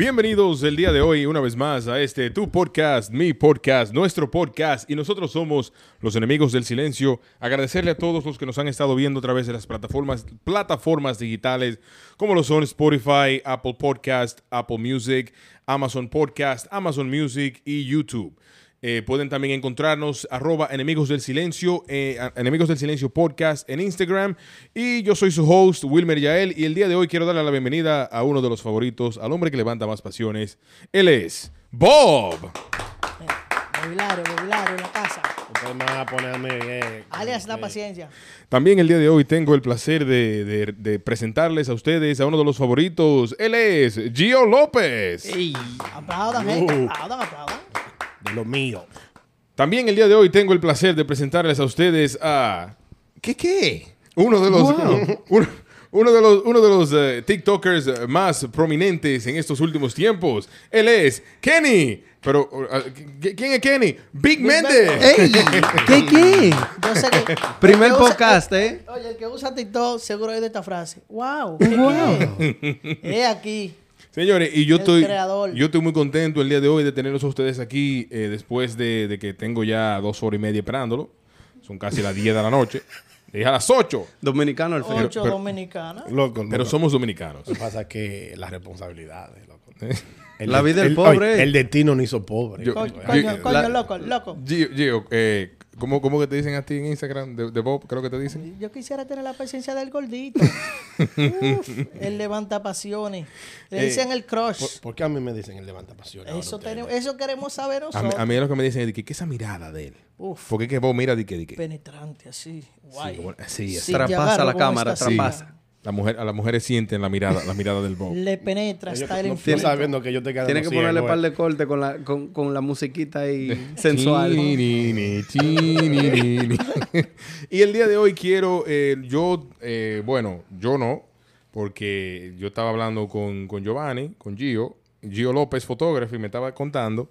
Bienvenidos el día de hoy una vez más a este tu podcast, mi podcast, nuestro podcast y nosotros somos los enemigos del silencio. Agradecerle a todos los que nos han estado viendo a través de las plataformas plataformas digitales como lo son Spotify, Apple Podcast, Apple Music, Amazon Podcast, Amazon Music y YouTube. Eh, pueden también encontrarnos arroba enemigos del silencio, eh, enemigos del silencio podcast en Instagram. Y yo soy su host, Wilmer Yael. Y el día de hoy quiero darle la bienvenida a uno de los favoritos, al hombre que levanta más pasiones. Él es Bob. Mobiliario, mobiliario en la casa. Ustedes me van a poner a mí, eh, Alias la eh, paciencia. También el día de hoy tengo el placer de, de- de presentarles a ustedes a uno de los favoritos. Él es Gio López. Aplaudan, gente. Uh. Aplaudan, aplaudan. De lo mío. También el día de hoy tengo el placer de presentarles a ustedes a. ¿Qué qué? Uno de los. uno, uno de los, uno de los eh, TikTokers eh, más prominentes en estos últimos tiempos. Él es Kenny. Pero, uh, ¿qui- ¿quién es Kenny? Big Méndez. ¡Ey! ¿Qué qué? Yo sé que. Primer el que usa- podcast, ¿eh? Oye, el que usa TikTok seguro es de esta frase. ¡Wow! ¿Qué qué? Es aquí. Señores, y yo El estoy, creador. yo estoy muy contento el día de hoy de tenerlos a ustedes aquí eh, después de, de que tengo ya dos horas y media esperándolo. Son casi las 10 de la noche. Dije a las 8. Dominicano al fin. Ocho pero- dominicanas. Loco, Pero somos dominicanos. Lo que pasa es que las responsabilidades, loco. La vida del el- pobre. oye, el destino no hizo pobre. Yo- Coño, yo- coño, coño, la- loco, loco. Gio, Gio, eh, ¿cómo, cómo que te dicen a ti en Instagram? De, de Bob, creo que te dicen. Yo quisiera tener la presencia del gordito. Uf, él levanta pasiones. Le Eh, dicen el crush. ¿Por, por qué a mí me dicen el levanta pasiones? Eso, tenemos, eso queremos saber A, mí- nosotros. a mí es lo que me dicen es que, ¿qué es esa mirada de él? Uf, Porque es que Bob mira de que, de que penetrante, así. Guay. sí, Sí, Traspasa te agarro la cámara, traspasa. La mujer, a las mujeres sienten la mirada, la mirada del Bob. Le penetra, está el no, no infinito. sabiendo que yo te quedo Tiene que ponerle par de corte con la, con, con la musiquita ahí sensual. Y el día de hoy quiero, eh, yo, eh, bueno, yo no, porque yo estaba hablando con, con Giovanni, con Gio, Gio López, fotógrafo, y me estaba contando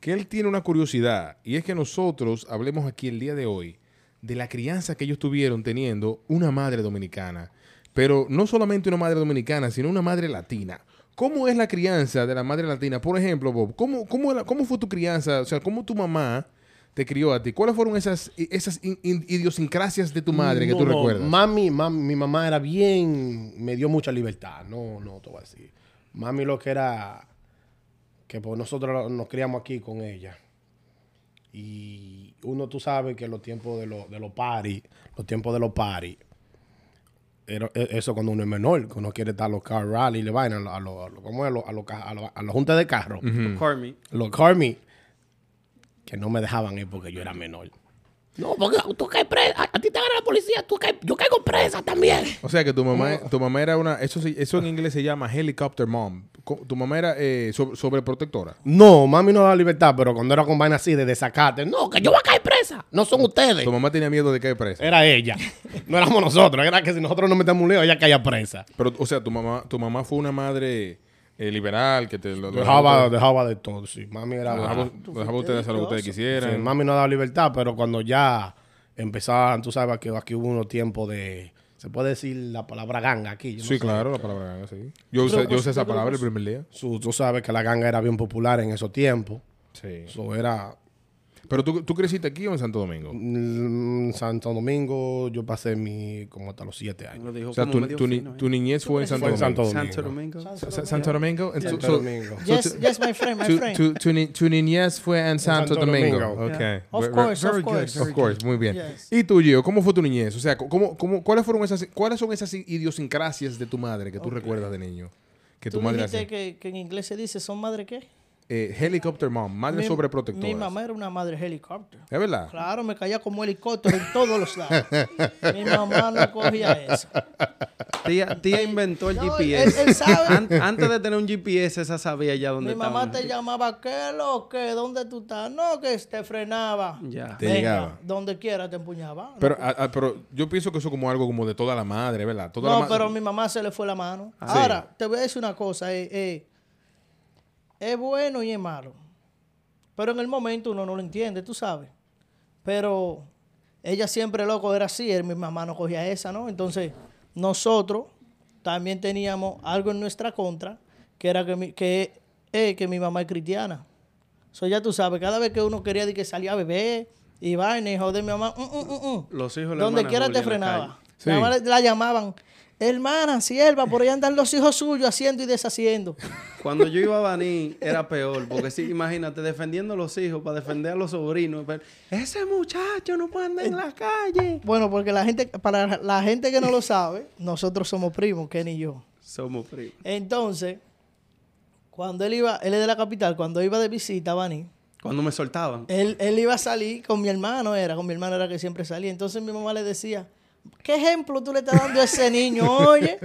que él tiene una curiosidad, y es que nosotros hablemos aquí el día de hoy de la crianza que ellos tuvieron teniendo una madre dominicana, pero no solamente una madre dominicana, sino una madre latina. ¿Cómo es la crianza de la madre latina? Por ejemplo, Bob, ¿cómo, cómo, cómo fue tu crianza? O sea, ¿cómo tu mamá te crió a ti? ¿Cuáles fueron esas, esas in- in- idiosincrasias de tu madre que No, tú no, recuerdas? Mami, mami, mi mamá era bien, me dio mucha libertad. No, no, te voy a decir. Mami lo que era, que pues nosotros nos criamos aquí con ella. Y uno, tú sabes que los tiempos de los, de los paris, los tiempos de los paris, era- e- eso cuando uno es menor, que uno quiere estar a los car rally, le vayan a los, a los, ¿cómo es? A los, a los, a los, a los juntas de carro, Carmi. los car meet, que no me dejaban ir porque yo era menor. No, porque tú caes presa, a, a ti te agarra la policía, tú caes- yo caigo presa también. O sea que tu mamá, tu mamá era una, eso, en inglés se llama helicopter mom. Tu mamá era eh, sobre- sobreprotectora. No, mami no da libertad, pero cuando era con vaina así de desacate, no, que yo voy a caer presa. No son ustedes. Tu mamá tenía miedo de caer presa. Era ella. No éramos nosotros. Era que si nosotros nos metemos un lío, ella caía presa. Pero, o sea, tu mamá, tu mamá fue una madre eh, liberal que te lo, Dejaba, todo. dejaba de todo, sí. Mami era... Lo dejaba, lo dejaba a ustedes hacer lo que ustedes Sí, quisieran. mami no daba libertad, pero cuando ya empezaban, tú sabes que aquí hubo unos tiempos de... Se puede decir la palabra ganga aquí. yo no Sí, sé. claro, la palabra ganga, sí. Yo usé, yo usé esa palabra el primer día. Su- tú sabes que la ganga era bien popular en esos tiempos. Sí. Eso era... Pero tú, tú creciste aquí o en Santo Domingo? En Santo Domingo yo pasé mi como hasta los siete años. Lo dijo O sea, como tu, medio tu ni- ¿eh? tu niñez fue en Santo Fue en Domingo. Santo Domingo. Sa- Sa- Santo Domingo. Santo Domingo. Yes, yes, my friend, my Tu, friend. tu, tu, ni- tu niñez fue en Santo, Santo Domingo. Domingo. Okay. Of course, of course. Of course, muy bien. Yes. ¿Y tú, Gio, cómo fue tu niñez? O sea, ¿cómo, cómo, ¿cuáles fueron esas, cuáles son esas idiosincrasias de tu madre que tú recuerdas de niño? Que tu Tú madre que, que en inglés se dice, ¿son madre qué? Eh, helicopter mom, madre Mi- sobreprotectora. Mi mamá era una madre helicóptero. ¿Es verdad? Claro, me caía como helicóptero en todos los lados. Mi mamá no cogía eso. Tía, tía inventó el No, GPS. él- él sabe. An- antes de tener un GPS, esa sabía ya dónde Mi estaba. mamá te llamaba, ¿qué lo que? ¿Dónde tú estás? No, que te frenaba. Ya. Te Venga, llegaba. Donde quiera te empuñaba. Pero, ah, ah, pero yo pienso que eso como algo como de toda la madre, ¿verdad? Toda la no, ma- pero a mi mamá se le fue la mano. Sí. Ahora, te voy a decir una cosa. eh, eh, es bueno y es malo. Pero en el momento uno no lo entiende, tú sabes. Pero ella siempre, loco, era así. él- Mi mamá no cogía esa, ¿no? Entonces, nosotros también teníamos algo en nuestra contra, que era que, mi- que es que mi mamá es cristiana. So ya tú sabes, cada vez que uno quería de que salía a beber y vaina y joder mi mamá, mm, mm, mm. Los hijos donde quiera te frenaba. Sí. Mi mamá la, la llamaban, hermana, sierva, por ahí andan los hijos suyos haciendo y deshaciendo. Cuando yo iba a Baní era peor, porque sí, imagínate, defendiendo a los hijos para defender a los sobrinos. pero, Ese muchacho no puede andar en la calle. Bueno, porque la gente, para la gente que no lo sabe, nosotros somos primos, Ken y yo. Somos primos. Entonces, cuando él iba, él es de la capital, cuando iba de visita a Baní, Cuando me soltaban. él, él iba a salir con mi hermano, era, con mi hermano era que siempre salía. Entonces mi mamá le decía, ¿qué ejemplo tú le estás dando a ese niño? Oye,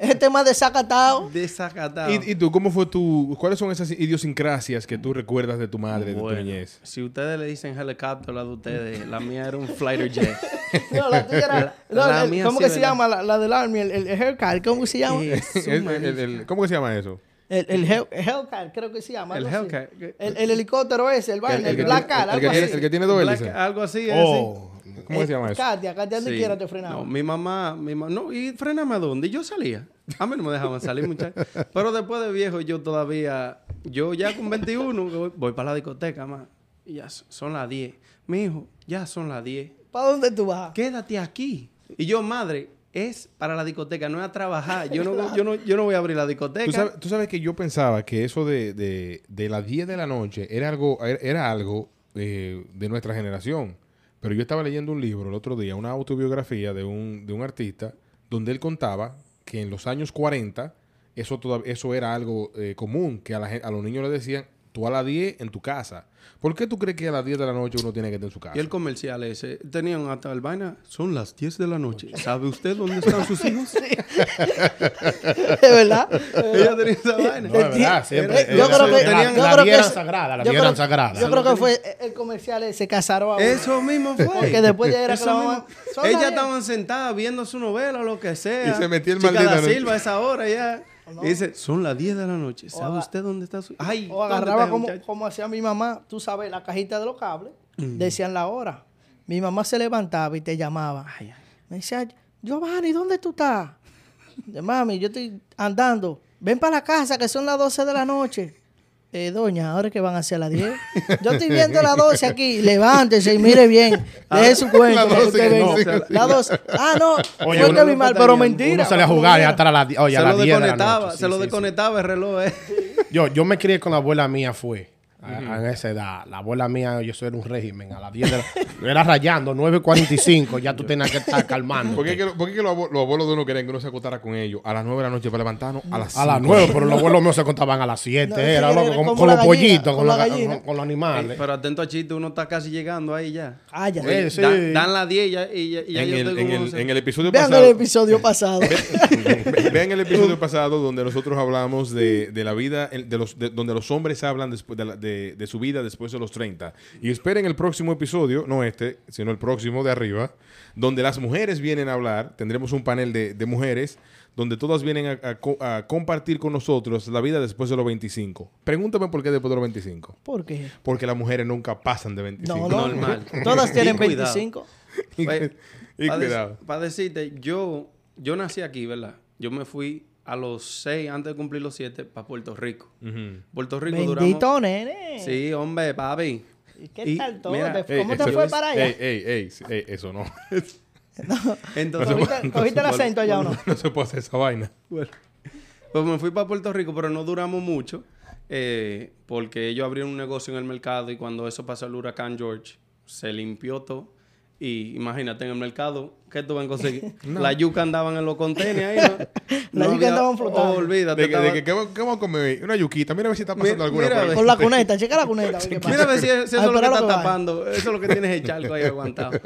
este más desacatado. Desacatado. ¿Y, y tú, cómo fue tu... ¿Cuáles son esas idiosincrasias que tú recuerdas de tu madre, de tu niñez? si ustedes le dicen helicóptero a la de ustedes, la mía era un fighter jet. No, la tuya era, La- no, la el- mía ¿Cómo sí, que se llama? La, la del Army, el, el, el Hellcat, ¿cómo se llama? El- el- el- ¿Cómo que se llama eso? El, el Hell- Hellcat, creo que se llama. El. Hellcat. El, el helicóptero ese, el el, que Black tiene- Cat, el que tiene- el que tiene dos hélices. algo así, así. Oh, ¿Cómo que se Eh, llama eso? Katia, Katia, donde Sí. quiera te frenaba. No, mi mamá, mi mamá, no, y frename a dónde. Y yo salía. A mí no me dejaban salir, muchachos. Pero después de viejo, yo todavía, yo ya con 21, voy, voy para la discoteca, más. Y ya son las 10. Mi hijo, ya son las 10. ¿Para dónde tú vas? Quédate aquí. Y yo, madre, es para la discoteca, no es a trabajar. Yo no, yo no, yo no voy a abrir la discoteca. ¿Tú sabes, tú sabes que yo pensaba que eso de, de, de las 10 de la noche era algo, era algo eh, de nuestra generación. Pero yo estaba leyendo un libro el otro día, una autobiografía de un, de un artista, donde él contaba que en los años 40 eso, todav- eso era algo eh, común, que a, la a los niños le decían, tú a las 10 en tu casa. ¿Por qué tú crees que a las 10 de la noche uno tiene que estar en su casa? Y el comercial ese, tenían hasta el vaina, son las 10 de la noche. ¿Sabe usted dónde están sus hijos? ¿De verdad? Ella tenía esa vaina. No, es verdad, siempre. Yo creo que- la, vieran sagrada, la vieran sagrada. Yo creo que fue el comercial ese casaron a uno. Eso mismo fue. Porque después ya era que Ellas estaban sentadas viendo su novela o lo que sea. Y se metía el Chica maldito Silva a esa hora ya. Y dice, son las 10 de la noche. ¿Sabe usted dónde está su...? Ay, O ¿dónde agarraba como, como hacía mi mamá, tú sabes, la cajita de los cables, decían la hora. Mi mamá se levantaba y te llamaba. Ay, ay. Me decía, Giovanni, ¿dónde tú estás? De mami, yo estoy andando. Ven para la casa que son las 12 de la noche. Eh, doña, ahora es que van a ser las 10. Yo estoy viendo las 12 aquí. Levántese y mire bien. Deje su cuenta. Que 12 usted que venga. no. Las 12. Ah, no. Oye, fue uno que mi mal, pero mentira. Uno sale a jugar y hasta a se las lo 10 de la desconectaba, se lo desconectaba el reloj. eh. Yo, yo me crié con la abuela mía, fue. A- a esa edad. La abuela mía, yo soy era un régimen. A las 10 de la... Era rayando, 9.45. Ya tú tenías que estar calmando. ¿Por qué, que, por qué que los, abuelos, los abuelos de uno querían que uno se acostara con ellos a las 9 de la noche para levantarnos a las A las 5? 9, pero los abuelos míos se contaban a las 7. No, era sí, loco, era con, los gallina, pollitos, con con, la los animales. Pero atento a Chito, uno está casi llegando ahí ya. Cállate. Eh, sí. Dan, dan las 10 y ya, y ya, y ya En yo el, en, el, 11. en el episodio Vean pasado. el episodio pasado. Ve- Vean el episodio pasado donde nosotros hablamos de, de la vida, el- de los, de- donde los hombres hablan después de, la- de- de su vida después de los 30. Y esperen el próximo episodio, no este, sino el próximo de arriba, donde las mujeres vienen a hablar. Tendremos un panel de, de mujeres donde todas vienen a, a co- a compartir con nosotros la vida después de los 25. Pregúntame por qué después de los 25. ¿Por qué? Porque las mujeres nunca pasan de 25. No, no. Normal. Todas tienen Y cuidado. 25. Y, y para cuidado. decirte, yo, yo nací aquí, ¿verdad? Yo me fui a los 6, antes de cumplir los 7, para Puerto Rico. Puerto Rico Bendito, duramos... nene. Sí, hombre, papi. ¿Y qué Y, tal todo? mira, ¿Te- ¿Cómo Ey, te eso- fue para allá? Ey, ey, ey, ey, eso no. Entonces, ¿Cogiste, cogiste el acento allá o no? no se puede hacer esa vaina. Bueno, pues me fui para Puerto Rico, pero no duramos mucho, eh, porque ellos abrieron un negocio en el mercado y cuando eso pasó el huracán George, se limpió todo. Y imagínate, en el mercado, ¿qué tú vas a conseguir? La yuca andaban en los contenedores ahí, ¿no? La yuca había- andaban flotando. Oh, olvídate. De que, de estaba- que, ¿qué, qué vamos a comer? Una yuquita. Mira a ver si está pasando Mira- alguna mira por ahí. Con la cuneta, checa la cuneta. a ver. Mira a ver si, si eso es lo que está lo que tapando. Eso es lo que tienes el charco ahí aguantado.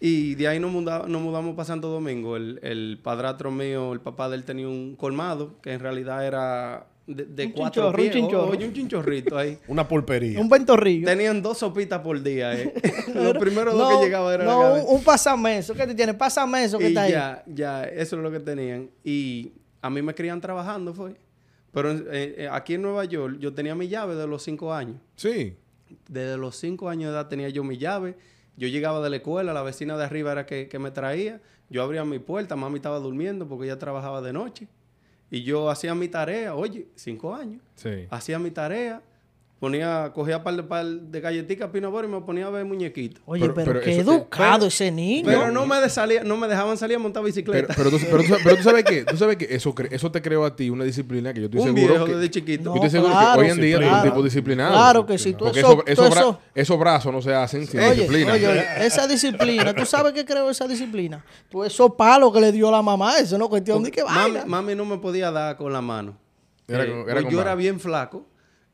Y de ahí nos, muda- nos mudamos para Santo Domingo. El, el padrastro mío, el papá de él tenía un colmado que en realidad era de, de Un cuatro chinchorro, un pies. chinchorro. Oye, un chinchorrito ahí. Una pulpería. Un ventorrillo. Tenían dos sopitas por día. Eh. Lo primero dos que llegaba era No, la un, un pasameso. ¿Qué te tiene? Pasameso que Y está ahí. ya, ya, eso es lo que tenían. Y a mí me crían trabajando, fue. Pero eh, eh, aquí en Nueva York yo tenía mi llave de los cinco años. Sí. Desde los cinco años de edad tenía yo mi llave. Yo llegaba de la escuela, la vecina de arriba era que, que me traía. Yo abría mi puerta, mami estaba durmiendo porque ella trabajaba de noche. Y yo hacía mi tarea, oye, cinco años. Sí. Hacía mi tarea, ponía, cogía par de, par de galletitas Pinabor y me ponía a ver muñequitos. Oye, Pero- pero, pero qué eso- educado ese niño. Pero no me, de salía- no me dejaban salir a montar bicicleta. pero, tú, pero, tú, pero tú sabes que, tú sabes que eso, eso te creó a ti una disciplina que yo estoy un seguro viejo que, desde chiquito. yo estoy seguro claro, que hoy en día eres un tipo disciplinado. Claro que sí, tú Porque eso- eso- esos, eso- esos brazos no se hacen sin Oye, disciplina. oye, oye, esa disciplina, ¿tú sabes qué creo esa disciplina? Tú esos palos que le dio la mamá, eso no es cuestión de que mami, vaya. mami no me podía dar con la mano. Era Eh, era pues con yo mano. era bien flaco.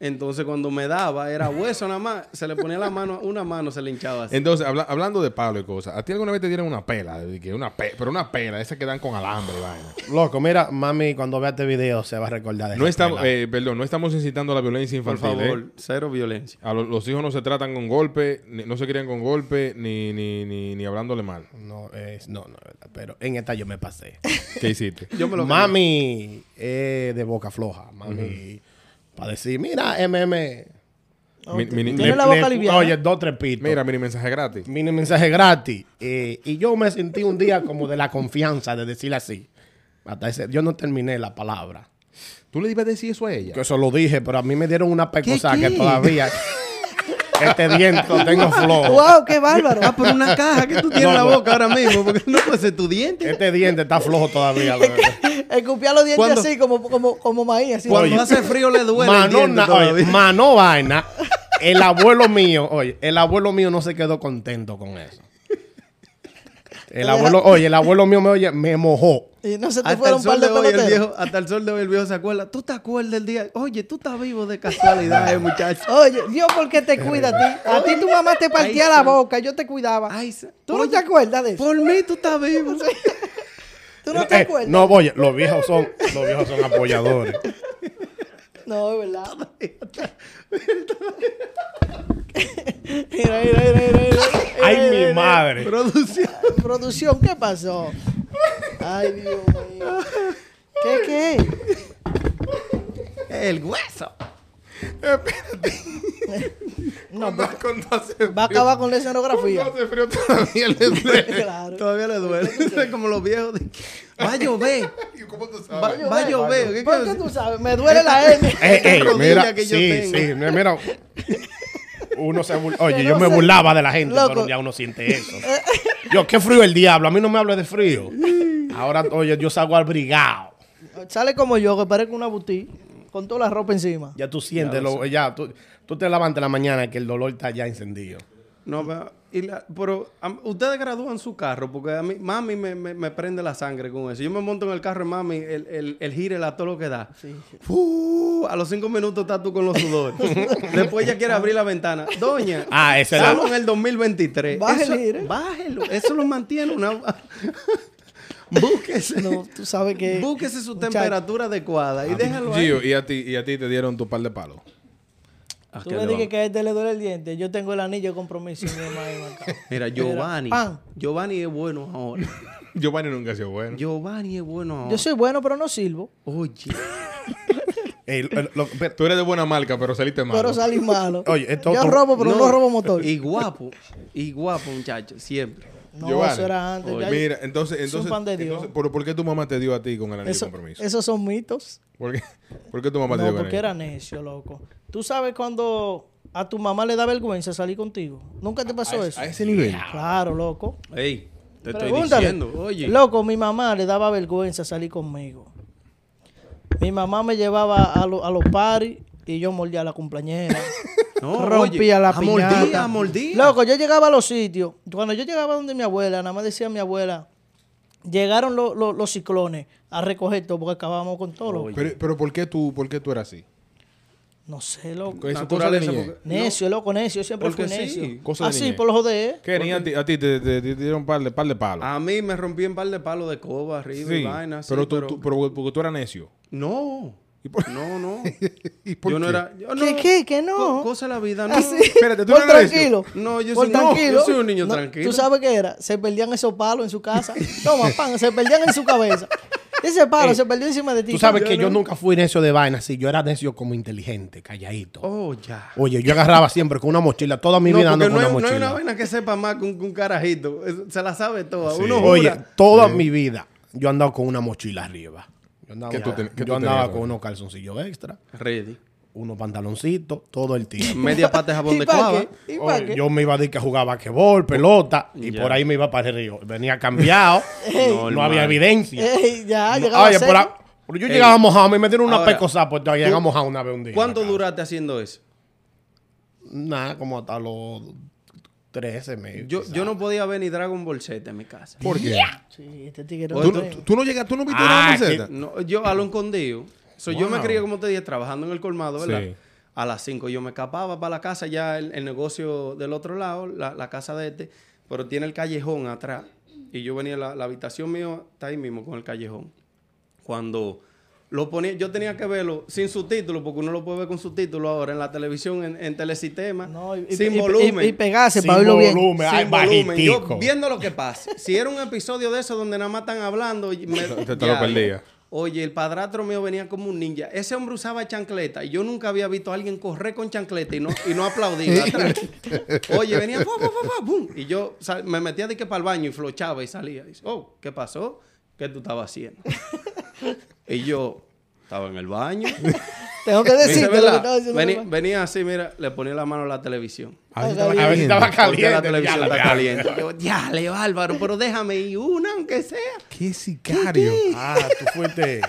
Entonces cuando me daba, era hueso nada más. Se le ponía la mano, una mano se le hinchaba así. Entonces, habla- hablando de palo y cosas, ¿a ti alguna vez te dieron una pela? De que una pe- pero una pela, esas que dan con alambre y vaina. Loco, mira, mami, cuando vea este video se va a recordar de No esa estamos, pela. eh, perdón, no estamos incitando a la violencia Por infantil. favor, ¿eh? cero violencia. A lo- los hijos no se tratan con golpe, ni- no se crían con golpe, ni, ni, ni, ni hablándole mal. No, es, no, no, verdad, pero en esta yo me pasé. ¿Qué hiciste? Yo me lo mami es de boca floja. Mami, para decir, mira, MM. Mi- mini- Tiene le- la boca le- liviana. Oye, dos, tres pitos. Mira, mini mensaje gratis. Mini mensaje gratis. Eh, y yo me sentí un día como de la confianza de decirle así. Hasta ese, yo no terminé la palabra. ¿Tú le ibas a decir eso a ella? Que eso lo dije, pero a mí me dieron una pecosa ¿Qué, que todavía este diente lo tengo flojo. ¡Wow! ¡Qué bárbaro! Ah, pero una caja que tú tienes en la No, boca ahora mismo, porque no puede ser tu diente. Este diente está flojo todavía. Escupía los dientes Cuando- así como, como, como maíz. Así Cuando Oye. hace frío le duele el Mano, diente na- oye, mano vaina. El abuelo mío, oye, el abuelo mío no se quedó contento con eso. El abuelo, oye, el abuelo mío me oye, me mojó. Y no se te Hasta fueron el, un par sol de de hoy, el viejo, hasta el sol de hoy el viejo se acuerda. ¿Tú te acuerdas del día? Oye, tú estás vivo de casualidad, eh, muchacho. Oye, Dios, ¿por qué te cuida a ti? A ti tu mamá te partía Ay, la boca, yo te cuidaba. Ay, ¿Tú no te acuerdas de eso? Por mí tú estás vivo. ¿Tú no te Eh, acuerdas? no, oye, los viejos son, los viejos son apoyadores. No, verdad. mira, mira, mira, mira, mira. Ay, Mira, mi madre. Producción. Producción, ¿qué pasó? Ay, Dios mío. ¿Qué, qué? El hueso. No, Cuando hace va a acabar con la escenografía. Cuando hace frío todavía le duele. claro. Todavía le duele. Como los viejos. de- Va a llover. ¿Y ¿Cómo tú Va, sabes? va a llover. ¿Qué ¿Por qué tú sabes? Me duele la N. Ey, ey, rodilla mira, que yo sí, tengo. sí, mira. Uno se bur- Oye, yo no me sé. burlaba de la gente, Loco. pero ya uno siente eso. Yo, qué frío el diablo. A mí no me habla de frío. Ahora, oye, yo salgo abrigado. Sale como yo, que parezco una boutique, con toda la ropa encima. Ya tú sientes, lo, ya, tú, tú te levantas en la mañana que el dolor está ya encendido. No, pero, y la- pero ustedes gradúan su carro porque a mí, mami me, me- me prende la sangre con eso. Yo me monto en el carro de mami, el, el, el gire, la todo lo que da. Fu, a los cinco minutos estás tú con los sudores. Después ella quiere abrir la ventana. Doña, Ah, esa es la- estamos en el 2023. Baje Eso-. Bájelo. Eso lo mantiene una... Búsquese. No, tú sabes que. Búsquese su Muchacho, temperatura adecuada y déjalo ahí. Gio, ¿y a, ti, ¿y a ti te dieron tu par de palos? Ah, Tú ¿qué le dije que a este le duele el diente. Yo tengo el anillo de compromiso. y mi marcado. Mira, Giovanni. pan. Giovanni es bueno ahora. Giovanni nunca ha sido bueno. Giovanni es bueno ahora. Yo soy bueno, pero no sirvo. Oye. Lo- pero- Tú eres de buena marca, pero saliste mal. Pero salí malo. Oye, esto- Yo robo, pero no, robo motor. Y guapo. Y guapo, muchacho. Siempre. No, Giovanni. eso era antes. Oye, mira, entonces, entonces, pan de Dios. entonces, ¿por, por qué tu mamá te dio a ti con el anillo eso- de compromiso? esos son mitos. ¿Por qué, por qué tu mamá te No, dio con porque el era necio, loco. Tú sabes cuando a tu mamá le da vergüenza salir contigo. ¿Nunca te pasó a, eso? a ese nivel. Claro, loco. Ey, te estoy diciendo. Oye. Loco, mi mamá le daba vergüenza salir conmigo. Mi mamá me llevaba a, lo- a los paris y yo mordía a la cumpleañera. No, rompía oye, la a mordía, piñata. a mordía. Loco, yo llegaba a los sitios. Cuando yo llegaba donde mi abuela, nada más decía mi abuela, llegaron lo- lo- los ciclones a recoger todo porque acabábamos con todo. loco. Pero, pero ¿por, qué tú, ¿por qué tú eras así? No sé, loco. Eso es cosa de niñez. porque- Necio, loco, necio. Siempre Porque fui sí, necio. cosa de Así, niñez. por los joder. ¿Qué ni a ti, a ti te, te- te dieron par de, par de palos? A mí me rompí en par de palos de coba arriba y sí, vainas. pero, sí, tú, tú- pero porque tú eras necio. No. ¿Y por- No, no. ¿Y por yo no era. Yo no. ¿Qué, qué? ¿Qué no? Co- cosa de la vida, no. Así. Espérate, ¿tú Por eres necio? tranquilo. No, yo soy- no, tranquilo. yo soy un niño No, tranquilo. ¿Tú sabes qué era? Se perdían esos palos en su casa. Toma, pan, se perdían en su cabeza. Ese palo Ey, se perdió encima de ti. Tú sabes yo que yo no. nunca fui necio de vaina, sí. Yo era necio como inteligente, calladito. Oh, ya. Oye, yo agarraba siempre con una mochila, toda mi No, vida ando no con hay, una no hay mochila. una vaina que sepa más que un, un carajito. Se la sabe toda. Sí. Uno Oye, toda mi vida yo he andado con una mochila arriba. Yo andaba, ¿Qué tú ten- qué tú yo andaba tenías, con unos calzoncillos extra, Ready. unos pantaloncitos, todo el tiempo. Media pata de jabón ¿Y de cuava. yo me iba a decir que jugaba basquetbol, pelota, y Ya. por ahí me iba para el río. Venía cambiado, no había evidencia. Ey, ya, No, oye, por yo Ey. llegaba mojado, me metieron una pecosa, pues todavía llegaba mojado una vez un día. ¿Cuánto duraste haciendo eso? Nada, como hasta los 13 meses. Yo, yo no podía ver ni Dragon Ball Z en mi casa. ¿Por qué? Sí, este tigre. ¿Tú, no tú no llegas, tú no viste Ah, Dragon Ball Z? No, yo a lo escondido. So, Yo me crié, como te dije, trabajando en el colmado, ¿verdad? Sí. A las 5 yo me escapaba para la casa, ya el, el negocio del otro lado, la, la casa de este, pero tiene el callejón atrás. Y yo venía, la, la habitación mía está ahí mismo con el callejón. Cuando lo ponía, yo tenía que verlo sin subtítulos, porque uno lo puede ver con subtítulos ahora en la televisión, en, en telesistema, No, y, y- sin y- y- volumen. Y, pegarse Sin para oírlo bien. volumen, ay, sin volumen. bajitico. Yo viendo lo que pasa. Si era un episodio de eso donde nada más están hablando, y me, Te- te lo perdía. Oye, el padrastro mío venía como un ninja. Ese hombre usaba chancleta y yo nunca había visto a alguien correr con chancleta y no, y no aplaudir atrás. Oye, venía, ¡fa, fa, fa, fa! ¡pum! Y yo me metía de que para el baño y flochaba y salía. Y dice, oh, ¿qué pasó? ¿Qué tú estabas haciendo? y yo estaba en el baño. Tengo que dice, decirte lo que diciendo. Venía, así, mira, le ponía la mano a la televisión. A ver estaba A ver si estaba caliente. Porque la televisión ya, está ya. caliente. Yo, Dale, Bárbaro, pero déjame ir una, aunque sea. ¡Qué sicario! Ah, tú fuiste.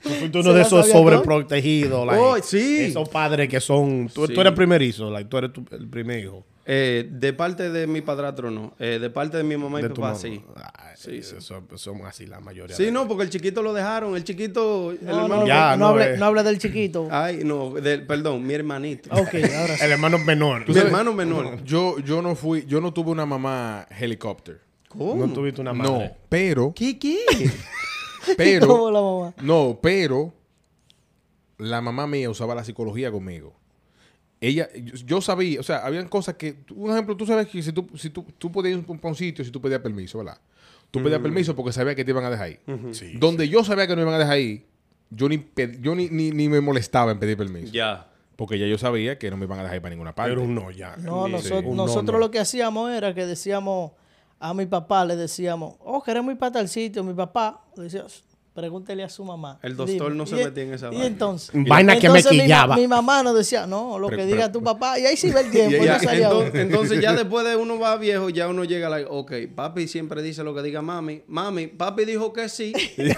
Tú fuiste uno de esos sobreprotegidos. like, Oh, sí. Esos padres que son. Tú, Sí. tú eres primerizo, like, tú eres tu- el primer hijo. Eh, de parte de mi padrastro, no. Eh, de parte de mi mamá y de papá, mamá. sí. Ah, Sí, Son, son así la mayoría. Sí, de- no, porque el chiquito lo dejaron. El chiquito, el No, hermano. no, Ya, no, no, hable, eh. no hable del chiquito. Ay, no, del- perdón, mi hermanito. Ok, ahora sí. El hermano menor. Mi hermano menor. Yo, yo no fui, yo no tuve una mamá helicóptero. ¿Cómo? No tuviste una No, madre. pero, ¿Qué, qué? ¿Cómo pero, la mamá? no, pero la mamá mía usaba la psicología conmigo. Ella, yo, yo sabía, o sea, habían cosas que, un ejemplo, tú sabes que si tú, si tú, tú podías ir para un sitio, si tú pedías permiso, ¿verdad? Tú pedías permiso porque sabías que te iban a dejar ahí. Sí. Donde yo sabía que no iban a dejar ahí, yo ni, yo ni, ni, ni me molestaba en pedir permiso. ya. Porque ya yo sabía que no me iban a dejar ir para ninguna parte. Pero un no ya. No, Sí. nosotros, no, nosotros no. lo que hacíamos era que decíamos a mi papá, le decíamos, oh, queremos ir para tal sitio. Mi papá le decía, pregúntele a su mamá. El doctor no se Y- metía en esa Y vaina. entonces, Vaina que me entonces mi quillaba. Mi, mamá nos decía, no, lo que diga tu papá. Y ahí sí ve el tiempo. Y y ella- no salía entonces, ya después de uno va viejo, ya uno llega a la... Ok, papi siempre dice lo que diga mami. Mami, papi dijo que sí. Te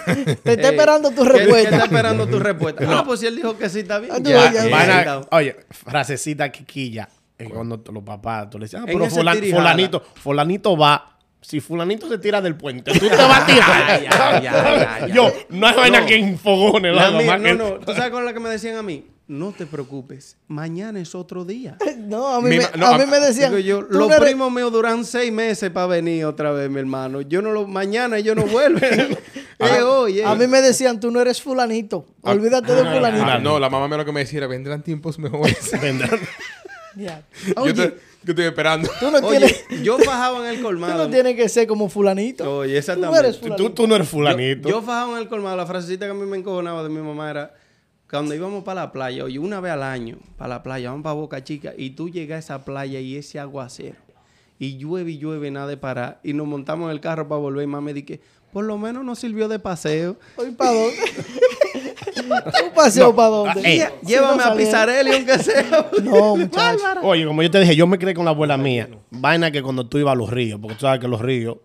está Eh, esperando tu ¿qué- ¿Qué está respuesta. esperando tu respuesta? Ah, pues si él dijo que sí, está bien. Ah, Ya, ya, Vaina- está. oye, frasecita que quilla. Es cuando los papás, tú le decías, ah, pero fulan- fulanito, fulanito va. Si fulanito se tira del puente, tú te vas a tirar. Ay, ay, ay, ay, Yo, no es vaina No. que infogone. La la mía- no, que- no. ¿Tú sabes cuál es la que me decían a mí? No te preocupes. Mañana es otro día. No, a mí, Mi me, no, a mí a- me decían, yo, los no eres- primos míos duran seis meses para venir otra vez, mi hermano. Yo no lo... Mañana ellos no vuelven. Eh, oye. a mí me decían, tú no eres fulanito. Olvídate de fulanito. Ah, no, la mamá me lo que me decía era, vendrán tiempos mejores. Vendrán. Ya. yo, Oye, te- yo estoy esperando. tú no, Oye, tienes, yo fajaba en el tú colmado. no tienes que ser como fulanito. Oye, tú no exactamente. eres Tú, fulanito. tú no eres fulanito. Yo fajaba en el colmado. La frasecita que a mí me encojonaba de mi mamá era cuando íbamos para la playa, oye, una vez al año, para la playa, vamos para Boca Chica, y tú llegas a esa playa y ese aguacero, y llueve y llueve, nada de parar, y nos montamos en el carro para volver, y mamá me dije, por lo menos nos sirvió de paseo. ¿Hoy para dónde? ¿Un paseo para dónde? eh, Si Llévame no a. Pizarelli, aunque sea. No, muchacho. Oye, como yo te dije, yo me crié con la abuela mía. Vaina que cuando tú ibas a los ríos, porque tú sabes que los ríos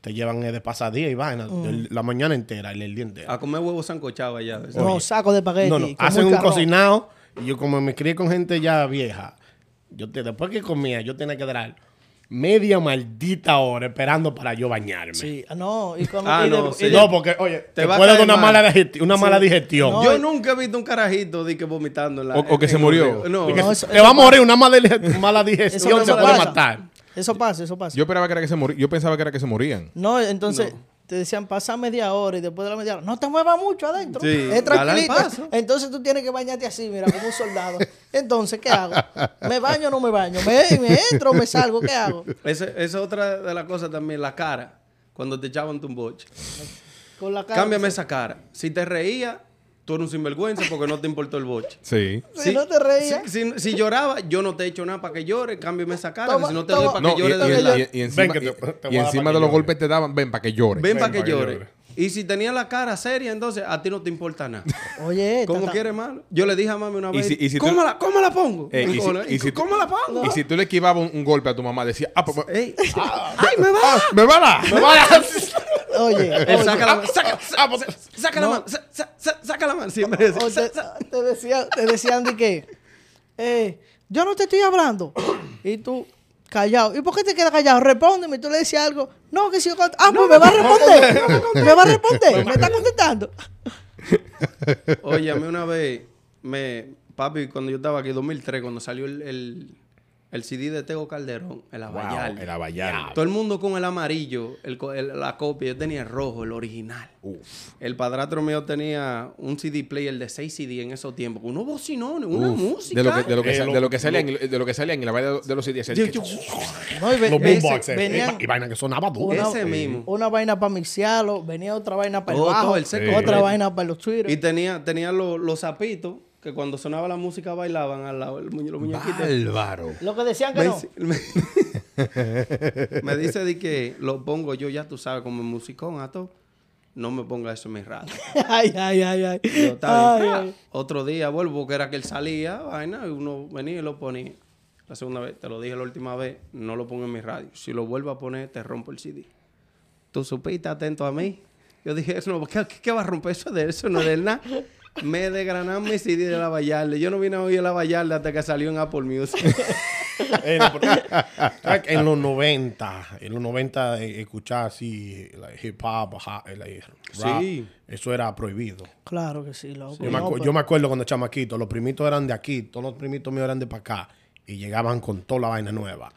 te llevan eh, de pasadía y vaina, el- la mañana entera, el, el día entero. A comer huevos sancochados allá. No, saco de espagueti. No, no, hacen un carrón. cocinado y yo como me crié con gente ya vieja, yo te, después que comía, yo tenía que dar media maldita hora esperando para yo bañarme. Sí, ah, no, y cuando Ah, y de- no, y sí. de- No, porque, oye, te, Te puede dar una mal. mala, digesti- una mala digestión. No, Yo nunca he visto un carajito de que vomitando en la. O- o que en- se murió. No, que eso- te eso va a morir una mala, digestión, no te puede pasa. matar. Eso pasa, eso pasa. Yo esperaba que era que se morían. Yo pensaba que era que se morían. No, entonces te decían pasa media hora y después de la media hora, no te muevas mucho adentro. Sí, es tranquilito. Entonces tú tienes que bañarte así, mira, como un soldado. Entonces, ¿qué hago? ¿Me baño o no me baño? ¿Me, me entro o me salgo? ¿Qué hago? Esa esa es otra de las cosas también, la cara. Cuando te echaban tu boche. Con la cara. Cámbiame esa cara. Si te reía, tú eres un sinvergüenza porque no te importó el boche. Sí. Si no te reías. Si, si- si lloraba, yo no te he hecho nada para que llore. Cámbiame esa cara. Toma, que si no te doy para No, que y, llore de y- verdad. y- y encima, Ven que te- y- encima de los llore. golpes te daban, ven para que llore. Ven para que llore. llore. Y si tenía la cara seria, entonces a ti no te importa nada. Oye, ¿Cómo tata- quieres malo? Yo le dije a mami una Y vez, si- y si tú- ¿cómo, la, ¿cómo la pongo? Eh, y si- ¿Cómo la- y si tú- ¿Cómo la pongo? Y si tú le esquivabas un, un golpe a tu mamá, decía, ah, pues, Ey, ¡Ay, me va! me va me va. Oye, Él oye, saca la mano, saca, saca, saca la mano, sa- sa- sa- saca la mano. Siempre te, te decía- te decían de que eh, yo no te estoy hablando. Y tú, callado. ¿Y por qué te quedas callado? Respóndeme. Y tú le decías algo. No, que si yo Ah, pues me va a responder. Me va a responder. Me está contestando. Oye, a mí una vez, me, papi, cuando yo estaba aquí, 2003, cuando salió el, el, el CD de Tego Calderón, el Abayal. Wow, el Abayal. Todo el mundo con el amarillo, el, la copia. Yo tenía el rojo, el original. El padrastro mío tenía un CD player de 6 CD en esos tiempos. Unos bocinones, una Uf, música. de lo que, de lo que, Eh, lo- de lo que salían, de lo que salían en la vaina de los CDs. Yo- yo- No, y ve- Los venían- Y vaina que sonaba duro. Una- Ese mismo. Una vaina para mixearlo, venía otra vaina para el bajo, todo, el set otra vaina para los twitters. Y tenía, tenía los, los zapitos que cuando sonaba la música bailaban al lado, el muñe- los muñequitos. Bárbaro. Lo que decían que Me, no. dice- me- me dice de que lo pongo yo, ya tú sabes, como musicón a todo. No me ponga eso en mi radio. ay, ay, ay, ay. Yo. Ay, ay. Otro día vuelvo, porque era que él salía, vaina, y uno venía y lo ponía. La segunda vez, te lo dije la última vez, no lo pongo en mi radio. Si lo vuelvo a poner, te rompo el CD. Tú supiste atento a mí. Yo dije, no, ¿qué, qué va a romper eso de eso? No es de nada. Me desgranaron mi CD de la Vallarde. Yo no vine a oír la Vallarde hasta que salió en Apple Music. Eh, no, pero- ¿sabes que en los 90, en los 90 eh, escuchar así hip hop, rap, Sí. eso era prohibido. Claro que sí, loco. Yo, me No, pero- yo me acuerdo cuando chamaquito, los primitos eran de aquí, todos los primitos míos eran de para acá y llegaban con toda la vaina nueva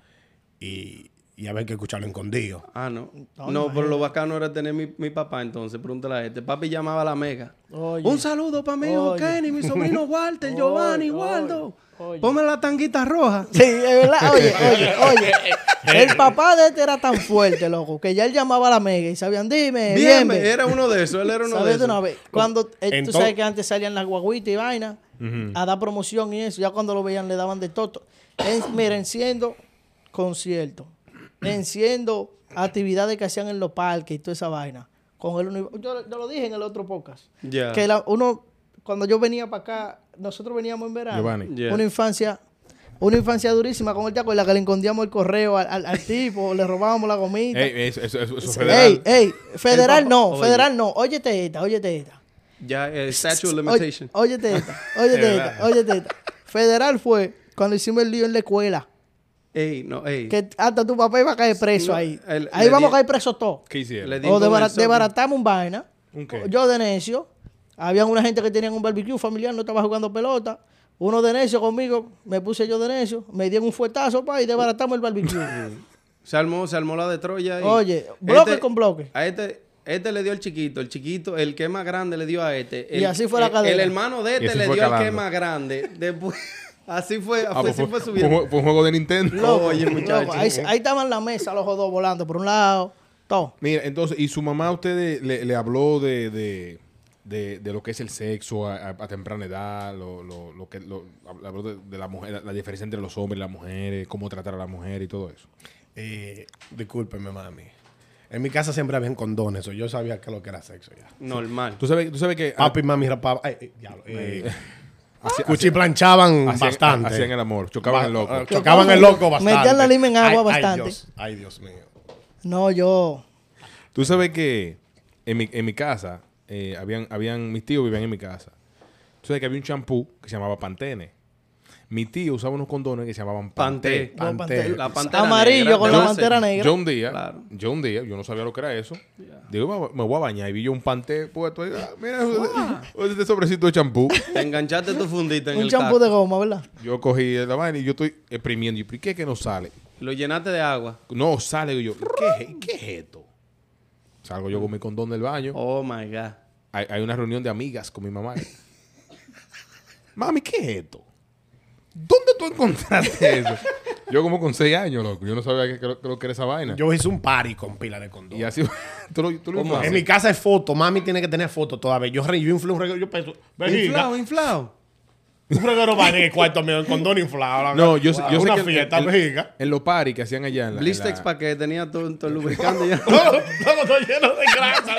y, y había que escucharlo escondido. Ah, no. No, No, pero lo bacano era tener mi, mi papá entonces. Pregúntale a este. Papi llamaba a la mega. Oye. Un saludo para mi hijo. Kenny, mi sobrino Walter, Giovanni, Waldo. oye. Ponme la tanguita roja. Sí, es verdad. Oye, oye, oye. El papá de este era tan fuerte, loco, que ya él llamaba a la mega y sabían, dime, Bien, bien, era uno de esos. Él era uno de ¿Sabes de esos. una vez? Cuando, eh, tú sabes que antes salían las guaguitas y vaina a dar promoción y eso, ya cuando lo veían le daban de todo. En- mira, enciendo conciertos, enciendo actividades que hacían en los parques y toda esa vaina. Con el yo, yo lo dije en el otro podcast. Que la- uno, cuando yo venía para acá, nosotros veníamos en verano. Giovanni. Yeah. Una infancia, una infancia durísima con el taco, en la que le escondíamos el correo al, al- al tipo, le robábamos la gomita. Ey, eso, eso, eso, eso es Ey, federal. ey, federal no, Oye. federal no. Óyete esta, óyete esta. Ya, el statute of Oye, limitation. óyete esta, óyete esta, óyete esta. Federal fue cuando hicimos el lío en la escuela. Ey, no, ey. Que hasta tu papá iba a caer preso No, ahí. el- ahí vamos di- a caer presos todos. ¿Qué hicieron? Le di O con el debara- software. desbaratamos un vaina. Yo de necio. Había una gente que tenían un barbecue familiar, no estaba jugando pelota. Uno de necio conmigo, me puse yo de necio, me dieron un fuetazo pa, y desbaratamos el barbecue. Se armó, se armó la de Troya. y- Oye, bloque con bloque. A este, este le dio el chiquito, el chiquito, el que es más grande le dio a este. Y El- así fue la el- cadena. El hermano de este le dio al que es más grande. Después, así fue, Ah, fue, pues así fue, subiendo. fue un juego de Nintendo. Loco, Oye, loco, muchacho. ahí, ahí estaban la mesa, los dos volando por un lado, todo. Mira, entonces, ¿y su mamá a ustedes le, le habló de, de, de, de lo que es el sexo a, a- a temprana edad? Lo, lo, lo que, lo, habló de, de la mujer, la, diferencia entre los hombres y las mujeres, cómo tratar a la mujer y todo eso. Eh, discúlpeme, mami. En mi casa siempre habían condones, o yo sabía que lo que era sexo ya. Normal. Tú sabes, tú sabes que... Papi y mami. Ay, ay, diablo, eh, Hacía- cuchiplanchaban hacían- bastante. Hacían el amor, chocaban el loco. Ba- Chocaban el loco bastante. Metían la lima en agua Ay, ay, bastante. Dios, Ay, Dios mío. No, yo. Tú sabes que en mi, en mi casa, eh, habían, habían, mis tíos vivían en mi casa. Tú sabes que había un champú que se llamaba Pantene. Mi tío usaba unos condones que se llamaban Panté. Panté. Panté. La pantera Amarillo negra, con la pantera negra. Yo un día, Claro. yo un día, yo no sabía lo que era eso. Digo, me- me voy a bañar y vi yo un panté puesto ahí. Ah, Mira, este sobrecito de champú. Te enganchaste tu fundita en Un el champú de goma, ¿verdad? Yo cogí la vaina y yo estoy exprimiendo. Y ¿por qué que no sale? Lo llenaste de agua. No sale. Y yo, ¿qué, es- ¿qué es esto? Salgo yo con mi condón del baño. Oh my God. Hay, hay una reunión de amigas con mi mamá. Mami, ¿qué es esto? ¿Dónde tú encontraste eso? Yo como con seis años, loco. Yo no sabía qué lo que era esa vaina. Yo hice un party con pila de condones. y así... tú lo, tú lo ¿Cómo. En mi casa hay foto. Mami tiene que tener foto todavía. Yo, yo inflé un regalo. Yo peso. Inflado, inflado. Un regalo vaina en el cuarto mío. El condón inflado. No, yo, sé- yo sé Una que en- fiesta, en, los paris que hacían allá en la... Blistex la- para que tenía todo, todo el lubricante ya. Todo, todo, todo lleno de grasa,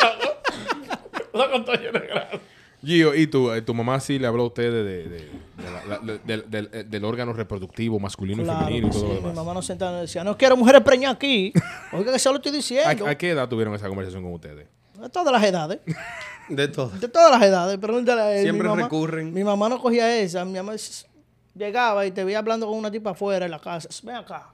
loco. todo lleno de grasa. Gio, ¿y tú? Eh, ¿Tu mamá sí le habló a usted de, de- de- de la- la- de- del- del- del órgano reproductivo masculino Claro, y femenino y todo sí, lo mi demás? mamá nos sentaba y decía, no quiero mujeres preñadas aquí. Oiga, que se lo estoy ¿A, diciendo. a qué edad tuvieron esa conversación con ustedes? De todas las edades. De todo. De todas las edades. Pregúntale a él. Siempre mi mamá, recurren. Mi mamá no cogía esa. Mi mamá s- llegaba y te veía hablando con una tipa afuera en la casa. Ven acá.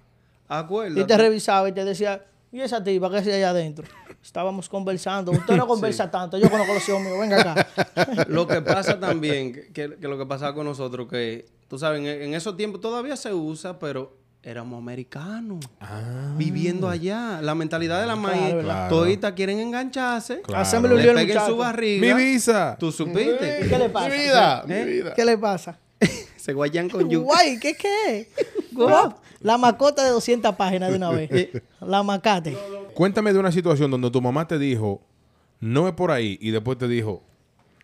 Acuérdate. Y te revisaba y te decía, ¿y esa tipa qué hacía allá adentro? Estábamos conversando. Usted no conversa tanto. Yo conozco los hijos míos. Venga acá. Lo que pasa también, que, que- que lo que pasaba con nosotros, que tú sabes, en, en esos tiempos todavía se usa, pero éramos americanos. Viviendo allá. La mentalidad de la maíz, toditas quieren engancharse. Claro. Le peguen su barriga. ¡Mi visa! ¿Tú supiste? ¿Qué le pasa? Mi vida, ¿Eh? mi vida. ¿Qué le pasa? Se guayan con yuca. Guay, ¿qué qué? La macota de 200 páginas de una vez. La macate. Cuéntame de una situación donde tu mamá te dijo, no es por ahí, y después te dijo,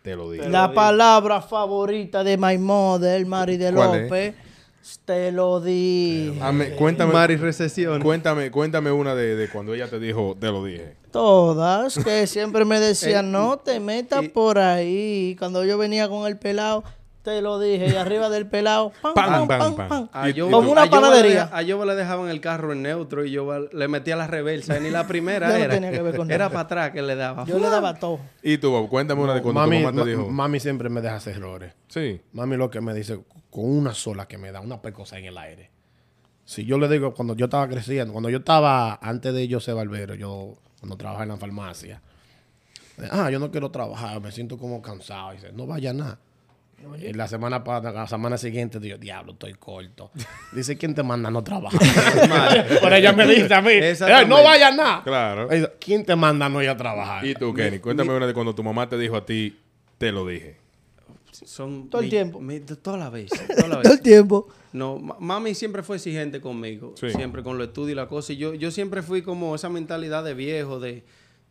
te lo digo. La palabra favorita de my mother, Mari de. López. Te lo di. Ame- cuéntame, Mari recesión. cuéntame, cuéntame una de, de cuando ella te dijo, te lo dije. Todas, que siempre me decían, Eh, no te metas por ahí. Cuando yo venía con el pelado, te lo dije. Y arriba del pelado, pam, Pam, pam, pam, Como una panadería. A Yoba le dejaban el carro en neutro y yo le metía la reversa. Ni la primera Yo no era. tenía que ver con era para atrás que le daba. Yo le daba todo. Y tú, Bob, cuéntame una de cuando Mami, tu mamá te ma- dijo. mami siempre me deja hacer errores. sí. Mami lo que me dice, con una sola que me da, una pecosa en el aire. Si yo le digo, cuando yo estaba creciendo, cuando yo estaba, antes de yo ser barbero, yo, cuando trabajaba en la farmacia, ah, yo no quiero trabajar, me siento como cansado. Y dice, no vaya nada. Y la semana pa- la semana siguiente digo, diablo, estoy corto. Dice, ¿quién te manda a no trabajar? Pero ella me dice a mí. "Eh, no vaya nada. Claro. Dice, ¿Quién te manda a no ir a trabajar? Y tú, Kenny, cuéntame una de cuando tu mamá te dijo a ti, te lo dije. Son Todo el mi- tiempo. mi- toda la vez. Toda la Todo el tiempo. No, ma- mami siempre fue exigente conmigo. Sí. Siempre con los estudios y la cosa. Y yo, yo siempre fui como esa mentalidad de viejo, de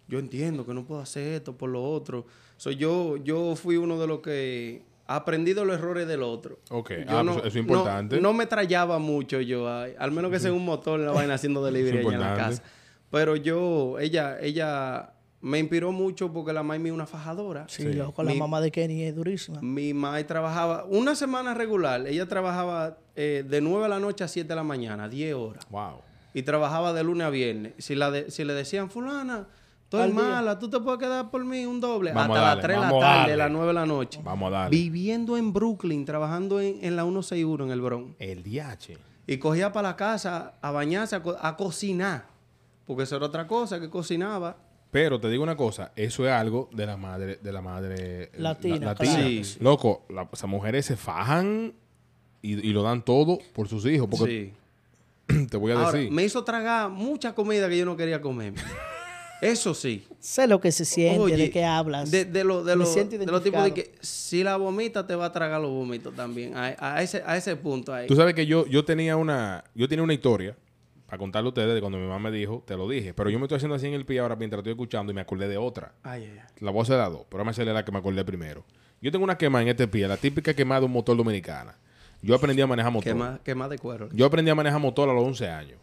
yo entiendo que no puedo hacer esto por lo otro. So, yo, yo fui uno de los que aprendido los errores del otro. Ok. Yo Ah, pues eso es importante. No, no me trallaba mucho yo, al menos que sea un motor en la vaina haciendo delivery allá en la casa. Pero yo, ella, ella me inspiró mucho porque la mami es una fajadora. Sí, loco, la Mi- mamá de Kenny es durísima. mi madre trabajaba una semana regular. Ella trabajaba eh, de 9 de la noche a 7 de la mañana, 10 horas. Wow. Y trabajaba de lunes a viernes. Si, la de- si le decían, fulana, estoy día. mala, tú te puedes quedar por mí un doble. Vamos Hasta las 3 de la tarde, las 9 de la noche. Vamos a darle. Viviendo en Brooklyn, trabajando en, en la 161 en el Bronx. El DH. Y cogía para la casa a bañarse, a, co- a cocinar. Porque eso era otra cosa que cocinaba. Pero te digo una cosa, eso es algo de la madre, de la madre Latina, la- claro que Sí. Loco, la- esas mujeres se fajan y, y lo dan todo por sus hijos. Porque Sí. te voy a Ahora, decir. me hizo tragar mucha comida que yo no quería comer. Eso sí. Sé lo que se siente, Oye, de qué hablas. De, de lo- de Me lo- de los tipos de que si la vomita te va a tragar los vómitos también. A, a ese, a ese punto ahí. Tú sabes que yo, yo tenía una, yo tenía una historia para contarle a ustedes de cuando mi mamá me dijo, te lo dije. Pero yo me estoy haciendo así en el pie ahora mientras estoy escuchando y me acordé de otra. Ay, ay, ay. La voy a hacer las dos, pero a hacerle la que me acordé primero. Yo tengo una quema en este pie, la típica quemada de un motor dominicana. Yo aprendí a manejar motor. Quema, quema de cuero. Yo aprendí a manejar motor a los 11 años.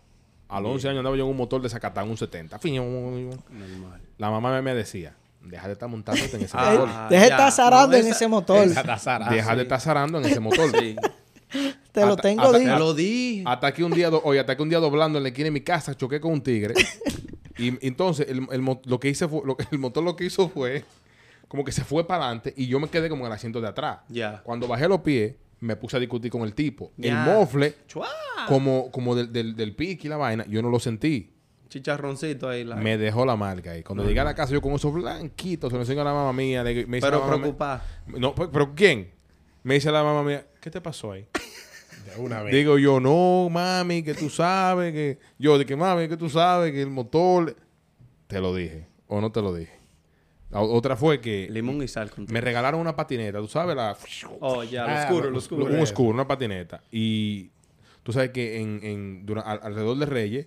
A los 11 años andaba yo en un motor de Zacatán, un 70. Normal. La mamá me- me decía, deja de estar montándote en ese Ah, motor. Deja de estar zarando No, en esa- ese motor. Deja de estar zarando en ese motor. Sí. Te lo tengo hasta- dicho. Te lo dije. Hasta que un día, oye, hasta que un día doblando en la esquina de mi casa choqué con un tigre. y entonces el, lo que hice fue, lo el motor lo que hizo fue como que se fue para adelante y yo me quedé como en el asiento de atrás. Ya. Cuando bajé los pies, me puse a discutir con el tipo. El mofle, Chua. como, como del, del, del pique y la vaina, yo no lo sentí. Chicharroncito ahí. la- Me dejó la marca ahí. Cuando llegué a la casa, yo con esos blanquitos, se lo enseño a la mamá mía. le- me dice Pero preocupada. No, pero, pero ¿quién? Me dice la mamá mía, ¿qué te pasó ahí? De una vez. Digo yo, no, mami, que tú sabes que... Yo, de que mami, que tú sabes que el motor... Te lo dije, o no te lo dije. Otra fue que Limón y sal. Con me regalaron una patineta, tú sabes, la... Oh, ya, lo Ah, oscuro, lo lo oscuro. un oscuro, una patineta. Y tú sabes que en, alrededor de Reyes,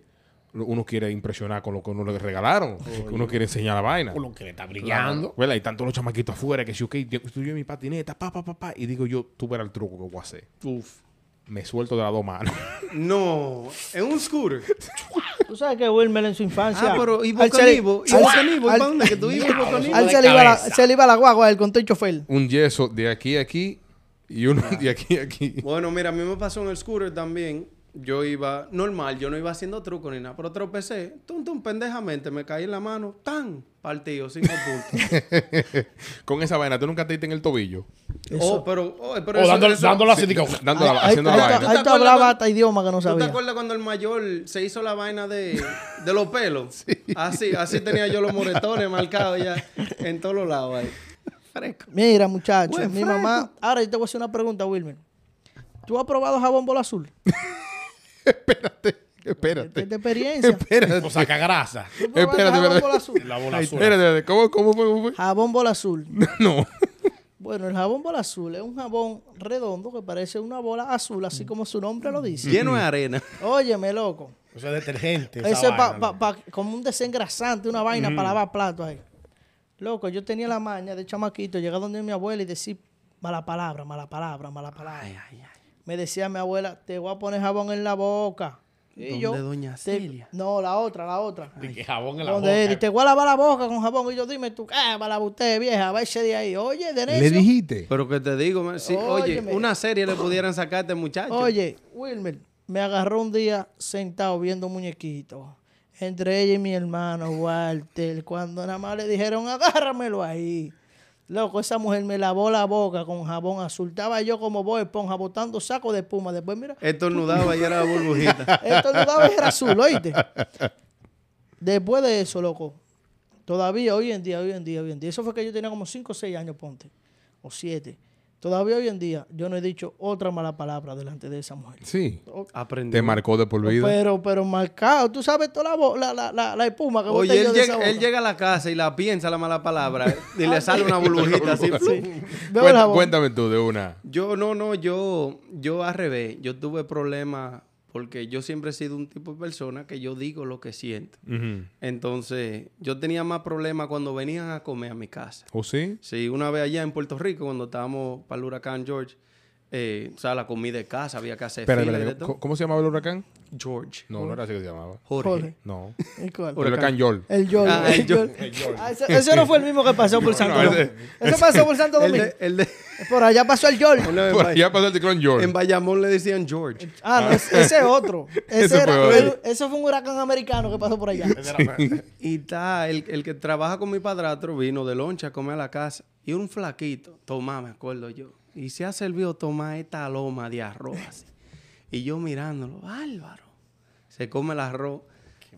uno quiere impresionar con lo que uno le regalaron. uno quiere enseñar la vaina. Con lo que le está brillando. ¿Verdad? Y tanto los chamaquitos afuera que si, ok, yo estoy en mi patineta, pa, pa, pa, pa. Y digo yo, tú verás el truco que voy a hacer. Uf. Me suelto de las dos manos. No, en un scooter. Tú sabes que Wilmer en su infancia. Ah, pero ¿y Bocanivo? ¿Y al- Bocanivo? al- ¿Para dónde? Que tú ibas Bocanivo. al se le iba la- cabeza. se le iba la guagua él con todo el chofer. Un yeso de aquí a aquí y uno de aquí a aquí. Bueno, mira, a mí me pasó en el scooter también. Yo iba normal, yo no iba haciendo truco ni nada, pero tropecé, tum, tum, pendejamente, me caí en la mano, tan, partido, cinco puntos. Con esa vaina, tú nunca te diste en el tobillo. oh, pero, oh, pero O eso- dándole, eso- dándole así, digo, Dando la- haciendo tú- vaina. Ahí ¿Tú tú te hasta idioma que no ¿Tú te sabía. acuerdas cuando el mayor se hizo la vaina de, de los pelos? Así, así tenía yo los moretones marcados ya en todos los lados ahí. Fresco. Mira, muchacho, Buen mi fresco. mamá. Ahora yo te voy a hacer una pregunta, Wilmer. ¿Tú has probado jabón bola azul? Espérate, ¿Qué espérate. de experiencia? Espérate. o saca grasa. ¿Tú probaste Espérate, jabón espérate. bola azul? La bola azul. Espérate, espérate. ¿Cómo, cómo fue? ¿Cómo fue? Jabón bola azul. No. Bueno, el jabón bola azul es un jabón redondo que parece una bola azul, así como su nombre lo dice. Lleno de arena. Óyeme, loco. Eso es detergente. Eso es pa- pa- pa- como un desengrasante, una vaina para lavar platos ahí. Loco, yo tenía la maña de chamaquito, llegar donde mi abuela y decir mala palabra, mala palabra, mala palabra. Me decía mi abuela, te voy a poner jabón en la boca. Y ¿Dónde yo, doña te- Celia? no, la otra, la otra. Y que jabón en la Donde él, y boca. te voy a lavar la boca con jabón. Y yo, dime tú, ¿qué? Me la usted, vieja, váyase de ahí. Oye, de Le dijiste. Pero que te digo, sí, oye, una serie le pudieran sacar a este muchacho. Oye, Wilmer, me agarró un día sentado viendo muñequitos. Entre ella y mi hermano Walter, cuando nada más le dijeron, agárramelo ahí. Loco, esa mujer me lavó la boca con jabón azul. Estaba yo como Bob Esponja botando saco de espuma. Después, mira, Estornudaba y era burbujita. esto no daba y era azul, ¿oíste? Después de eso, loco, todavía hoy en día, hoy en día, hoy en día, eso fue que yo tenía como 5 o 6 años, ponte, o 7. Todavía hoy en día yo no he dicho otra mala palabra delante de esa mujer. Sí. Aprendí. Te marcó de por vida. Pero, pero marcado, tú sabes toda la, la, la, la, la espuma que Oye, él llega, él llega a la casa y la piensa la mala palabra y le sale una burbujita así. Cuenta- jabón. cuéntame tú de una. Yo, no, no, yo, yo al revés. Yo tuve problemas porque yo siempre he sido un tipo de persona que yo digo lo que siento. Entonces, yo tenía más problemas cuando venían a comer a mi casa. ¿O sí? Sí, una vez allá en Puerto Rico, cuando estábamos para el huracán George, eh, o sea, la comida de casa, había que hacer Espera, fila y espera, de todo. ¿cómo- ¿Cómo se llamaba el huracán? George. No, no era así que se llamaba. Jorge. Jorge. No. ¿Y cuál? El huracán Yol. El Yol. Ah, el el Yol. Ah, ese, ese no fue el mismo que pasó por Santo no, Domingo. ese- Eso pasó por Santo El Domingo. de, el de- Por allá pasó el Yol. Por en allá pasó el ciclón Yol. En Bayamón le decían George. Ah, no, ese ese es otro. Ese, Ese era, fue el- eso fue un huracán americano que pasó por allá. Y está, el, el que trabaja con mi padrastro vino de loncha a comer a la casa. Y un flaquito, Tomás, me acuerdo yo. Y se ha servido Tomás esta loma de arroz así. Y yo mirándolo, Álvaro. Se come el arroz.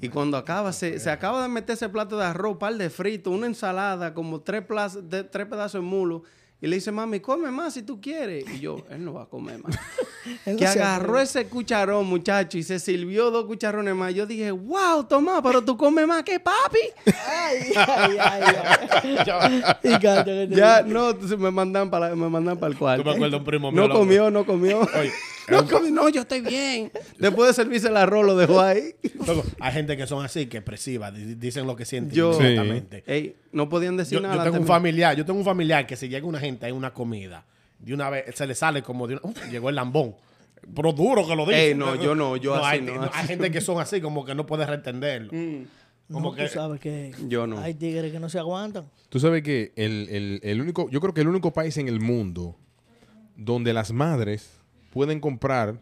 Y cuando acaba, se, se acaba de meter ese plato de arroz, par de frito, una ensalada, como tres, plaz- de- tres pedazos de mulo. Y le dice, mami, come más si tú quieres. Y yo, él no va a comer más. Que agarró ese cucharón, muchacho, y se sirvió dos cucharones más. Yo dije, wow, Tomás, pero tú comes más que papi. Ay, ay, ay, ay. Ya, no, me mandan para me mandan para el cuarto. Tú me acuerdas de un primo mío, No loco. comió, no comió. no comió, no, yo estoy bien. Después de servirse el arroz, lo dejó ahí. Hay gente que son así, que expresivas, di- dicen lo que sienten Yo- inmediatamente. Ey, no podían decir Yo, yo nada. tengo un familiar, yo tengo un familiar que si llega una gente a una comida, de una vez se le sale como de una, uf, llegó el lambón. Pero duro que lo dice. Ey, no, yo no, yo así hay, no, hay gente que son así, como que no puede reentenderlo. Como No, que tú sabes que Yo no. hay tigres que no se aguantan. Tú sabes que el, el- el único, yo creo que el único país en el mundo donde las madres pueden comprar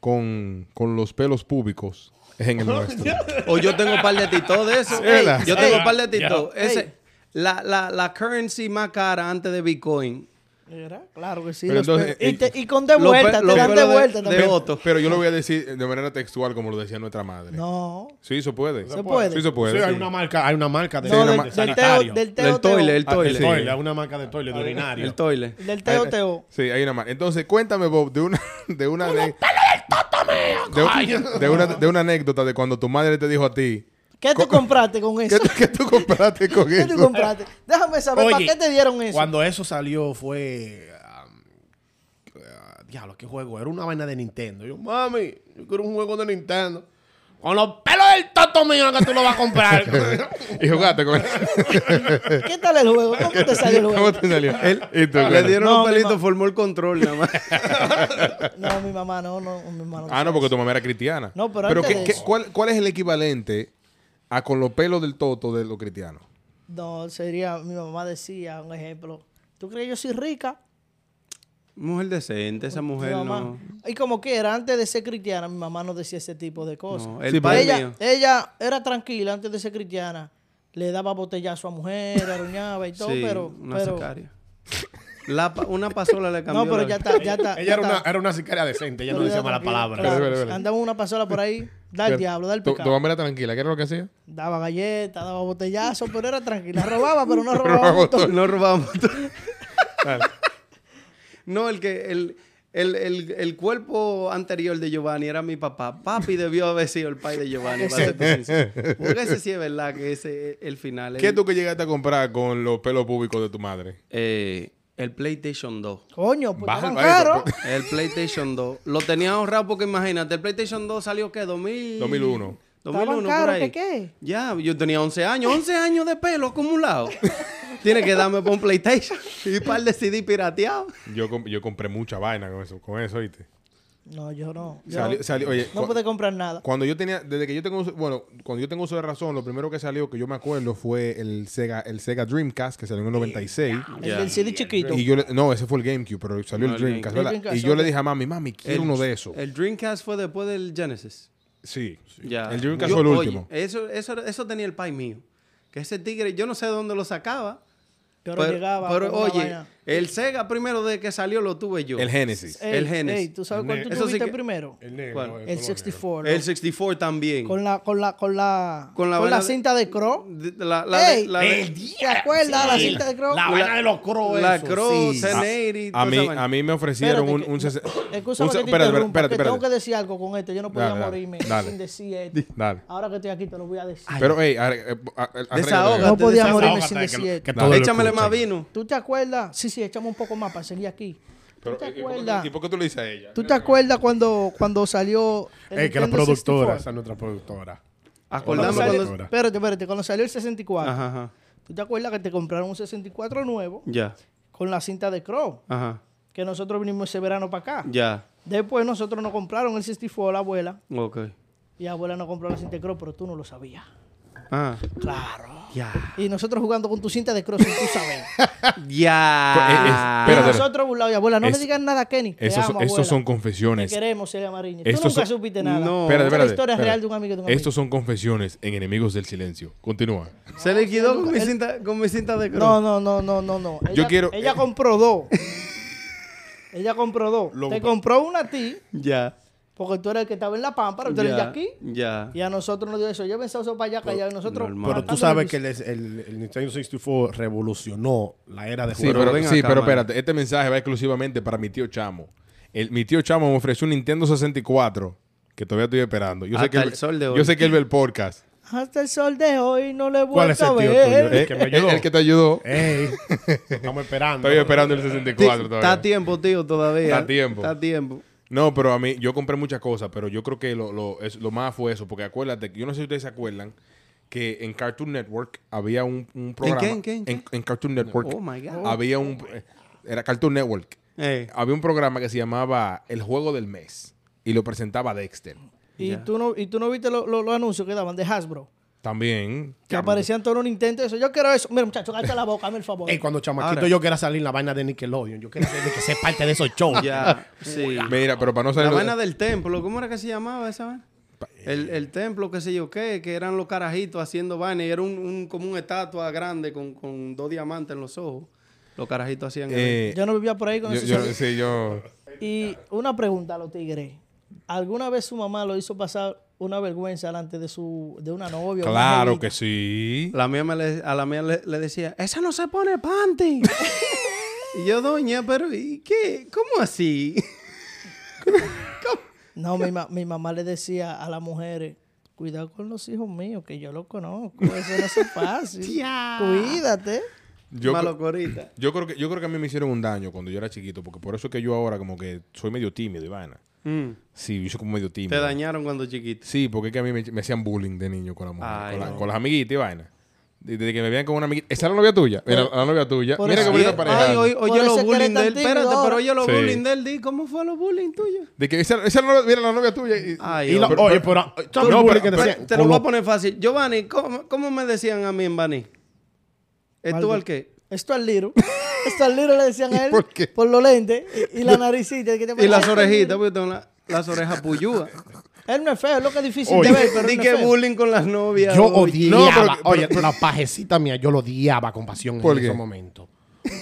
con, con los pelos públicos es en el nuestro. O yo tengo un par de titos de eso. Ey, yo tengo un par de titos. Ese, la, la, la currency más cara antes de Bitcoin. ¿Verdad? Claro que sí. Pero los entonces, pe- y, eh, te- y con de vuelta, pe- te dan de vuelta de también. Otto. Pero yo lo voy a decir de manera textual como lo decía nuestra madre. No. Sí, eso puede. Se puede. Sí, se puede. Sí, hay una marca, hay una marca de, No, de del, ma- del sanitario. teo, del teo, El toile, el Ah, toile. toile, hay una marca de toile, de urinario. El toile. Del teo, teo. Sí, hay una más. Entonces, cuéntame, Bob, de una, de una, de, de, de una, de una anécdota de cuando tu madre te dijo a ti, ¿Qué tú compraste con ¿qué, eso? tú- qué tú compraste con ¿Qué eso? tú compraste? Déjame saber, ¿para qué te dieron eso? Cuando eso salió fue... um, ah, diablo, ¿qué juego? Era una vaina de Nintendo. Yo, mami, yo quiero un juego de Nintendo. Con los pelos del toto mío que tú lo vas a comprar. Y jugaste con él. ¿Qué tal el juego? ¿Cómo te salió el ¿Cómo juego? te salió? ¿Y tú, Le dieron No, un pelito, formó el control nada más. No, mi mamá no, no, mi mamá no. Ah, no, porque tu mamá era cristiana. No, pero antes ¿qué- de qué- eso. cuál, cuál es el equivalente a con los pelos del toto de los cristianos? No, sería, mi mamá decía, un ejemplo, ¿tú crees que yo soy rica? Mujer decente, esa Mi mujer mamá. no. Y como que era, antes de ser cristiana, mi mamá no decía ese tipo de cosas. no. El Sí, padre ella, mío. ella era tranquila antes de ser cristiana. Le daba botellazo a mujer, arruñaba y todo, Sí, pero... una pero sicaria. La pa- una pasola le cambió. no, pero ya está, ya está. ella ya era una, era una sicaria decente. Ella no decía mala palabra. claro. Vale, vale, vale. Andaba una pasola por ahí, da el diablo, da el Tu, tu pecado. mamá era tranquila. ¿Qué era lo que hacía? Daba galletas, daba botellazo, pero era tranquila. Robaba, pero no robaba. mucho. No robamos. no, el que el, el, el, el cuerpo anterior de Giovanni era mi papá. Papi debió haber sido el pai de Giovanni. Porque ese sí es verdad que ese es el final. ¿Qué El- tú que llegaste a comprar con los pelos públicos de tu madre? Eh, el PlayStation 2. Coño, pues Baja el estaban caros. baile, El PlayStation 2. Lo tenía ahorrado porque imagínate, el PlayStation 2 salió ¿qué? 2000... 2001. 2001 por caros, ahí. ¿qué qué? Ya, yo tenía 11 años. 11 años de pelo acumulado. Tiene que darme por un PlayStation y un par de CD pirateados. Yo, com- yo compré mucha vaina con eso, con eso, ¿oíste? No, yo no. Yo Salió- no, salió- oye, no cu- pude comprar nada. Cuando yo tenía, desde que yo tengo, uso- bueno, cuando yo tengo uso de razón, lo primero que salió, que yo me acuerdo, fue el Sega, el Sega Dreamcast, que salió en el 96. El del CD chiquito. Y yo, le- no, ese fue el GameCube, pero salió No, el el Dreamcast, ¿verdad? y yo le dije a mami, mami, quiero uno de esos. El Dreamcast fue después del Genesis. Sí. Ya. El Dreamcast Yo- fue el oye, último. eso, eso, eso tenía el pai mío. Que ese tigre, yo no sé de dónde lo sacaba. Pero, llegaba. pero, oye, vaina. el Sega primero de que salió lo tuve yo. El Genesis. Ey, el Genesis. ey, ¿tú sabes cuál tú sí tuviste que- primero? El negro. El negro. 64. El 64 también. Con la, con la, con la, Con la con la vaina de- cinta de Crow. De- La, la, Ey, de- ¿Te acuerdas la Sí, cinta de Crow? La vaina de los crows. la eso, Crow, sí. 1080, A mí, a mí me ofrecieron Espérate un... un Escúchame un espérate, que tengo que decir algo con esto. Yo no podía morirme sin decir esto. Dale. Ahora que estoy aquí te lo voy a decir. Pero. Desahógate, no podía morirme sin decir esto. Échamele más vino. ¿Tú te acuerdas? Sí, sí, échame un poco más para seguir aquí. Pero, ¿Tú te ¿y por qué- acuerdas? ¿Y por qué tú le dices a ella? ¿Tú te acuerdas cuando, cuando salió el Ey, que la productora, 64? esa es nuestra productora. Cuando salió- cuando... Espérate, espérate. Cuando salió el 64, Ajá, ajá. ¿tú te acuerdas que te compraron un 64 nuevo Ya, con la cinta de Crow? ajá, Que nosotros vinimos ese verano para acá. ya. Después nosotros nos compraron el 64 la abuela. Ok. Y la abuela nos compró la cinta de Crow, pero tú no lo sabías. Ah, Claro. Y nosotros jugando con tu cinta de Crow sin tú saber. Ya. y Espérate. nosotros burlados. Y abuela, no Es- me digas nada, Kenny. Estos, son Te confesiones. queremos, Celia Mariño. Tú Estos nunca son- supiste nada. No. Espérate, es espérate, la historia espérate. real de un amigo de un amigo. Estos son confesiones en Enemigos del Silencio. Continúa. Se le quedó con mi cinta, con mi cinta de cruz. No, no, no, no, no, no. Ella, Yo quiero- Ella compró dos. ella compró dos. Lo- Te compró una a ti, Ya. Porque tú eres el que estaba en la pámpara, tú eres Ya. aquí. Ya. Y a nosotros nos dio eso. Yo pensaba eso para allá, callado. Y nosotros. normal. Pero tú sabes que el, el, el Nintendo 64 revolucionó la era de Sí, juegos. pero, ven sí, acá, pero espérate. Este mensaje va exclusivamente para mi tío Chamo. El, mi tío Chamo me ofreció un Nintendo 64 que todavía estoy esperando. Yo sé Hasta que él- el sol de hoy. Yo sé que él ve el podcast. Hasta el sol de hoy no le he ¿Cuál es vuelto a el tío tuyo? ver. El que me ayudó. El, que te ayudó. Ey, estamos esperando. Estoy esperando el 64 Está a todavía. tiempo, tío, todavía. Está a tiempo. Está a tiempo. No, pero a mí, yo compré muchas cosas, pero yo creo que lo, lo, es- lo más fue eso, porque acuérdate, que- yo no sé si ustedes se acuerdan, que en Cartoon Network había un, un programa. qué, en qué, en qué? En, Cartoon Network. Oh, my God. Había un. Era Cartoon Network. Eh, Había un programa que se llamaba El Juego del Mes y lo presentaba Dexter. Y, tú no, y tú no viste lo- lo- los anuncios que daban de Hasbro. También. Que aparecían todos los Nintendo. Eso. Yo quiero eso. Mira, muchacho, cállate la boca, hazme el favor. Ey, cuando chamaquito Ahora- yo quería salir en la vaina de Nickelodeon. Yo quería ser, que ser parte de esos shows. ya. Sí. Mira, pero para no La salir. vaina del templo, ¿cómo era que se llamaba esa vaina? El, el templo, qué sé yo qué, que eran los carajitos haciendo vaina y era un, un- como una estatua grande con, con dos diamantes en los ojos. Los carajitos hacían. eh, Yo no vivía por ahí con yo, eso. yo- sí, yo. Y una pregunta a los tigres. ¿Alguna vez su mamá lo hizo pasar una vergüenza delante de su de una novia? una Claro que sí. La mía me le- a la mía le, le decía, esa no se pone panty. y yo, doña, pero ¿y qué? ¿Cómo así? No, mi, ma- mi mamá le decía a las mujeres, cuidado con los hijos míos, que yo los conozco. Eso no es fácil. Cuídate. Yo, Malo corita. yo creo que yo creo que a mí me hicieron un daño cuando yo era chiquito, porque por eso es que yo ahora como que soy medio tímido y vaina. Mm. Sí, yo soy como medio Te tímido. dañaron cuando chiquito. Sí, porque es que a mí me, me hacían bullying de niño con, la mujer, Ay, con, la- no. con las amiguitas y vaina. Desde que me veían con una amiguita. ¿Esa es la novia tuya? Mira, la novia tuya. por Mira qué bonita pareja. Ay, es que eres bullying de él. Espérate, pero oye los Sí. bullying de él. Di, ¿Cómo fue los bullying tuyos? De que esa, esa es la novia, mira la novia tuya. y- Ay, Y lo- hombre. oye, pero, ¿sabes no, el bullying pero- que pero- decían? Te lo voy a lo- poner fácil. Giovanni, ¿cómo, cómo me decían a mí en Bani? ¿Es tú Maldi- al qué? Esto al liro. Liro le decían a él por qué? los lentes y, y la naricita. que te Y las orejitas, porque tengo la- las orejas puyúas. Él no es feo, es lo que es difícil Oye, de ver, pero Di él no que bullying con las novias. Yo oye. odiaba, No, pero- oye, la pajecita mía, yo lo odiaba con pasión ¿Por en qué? esos momentos.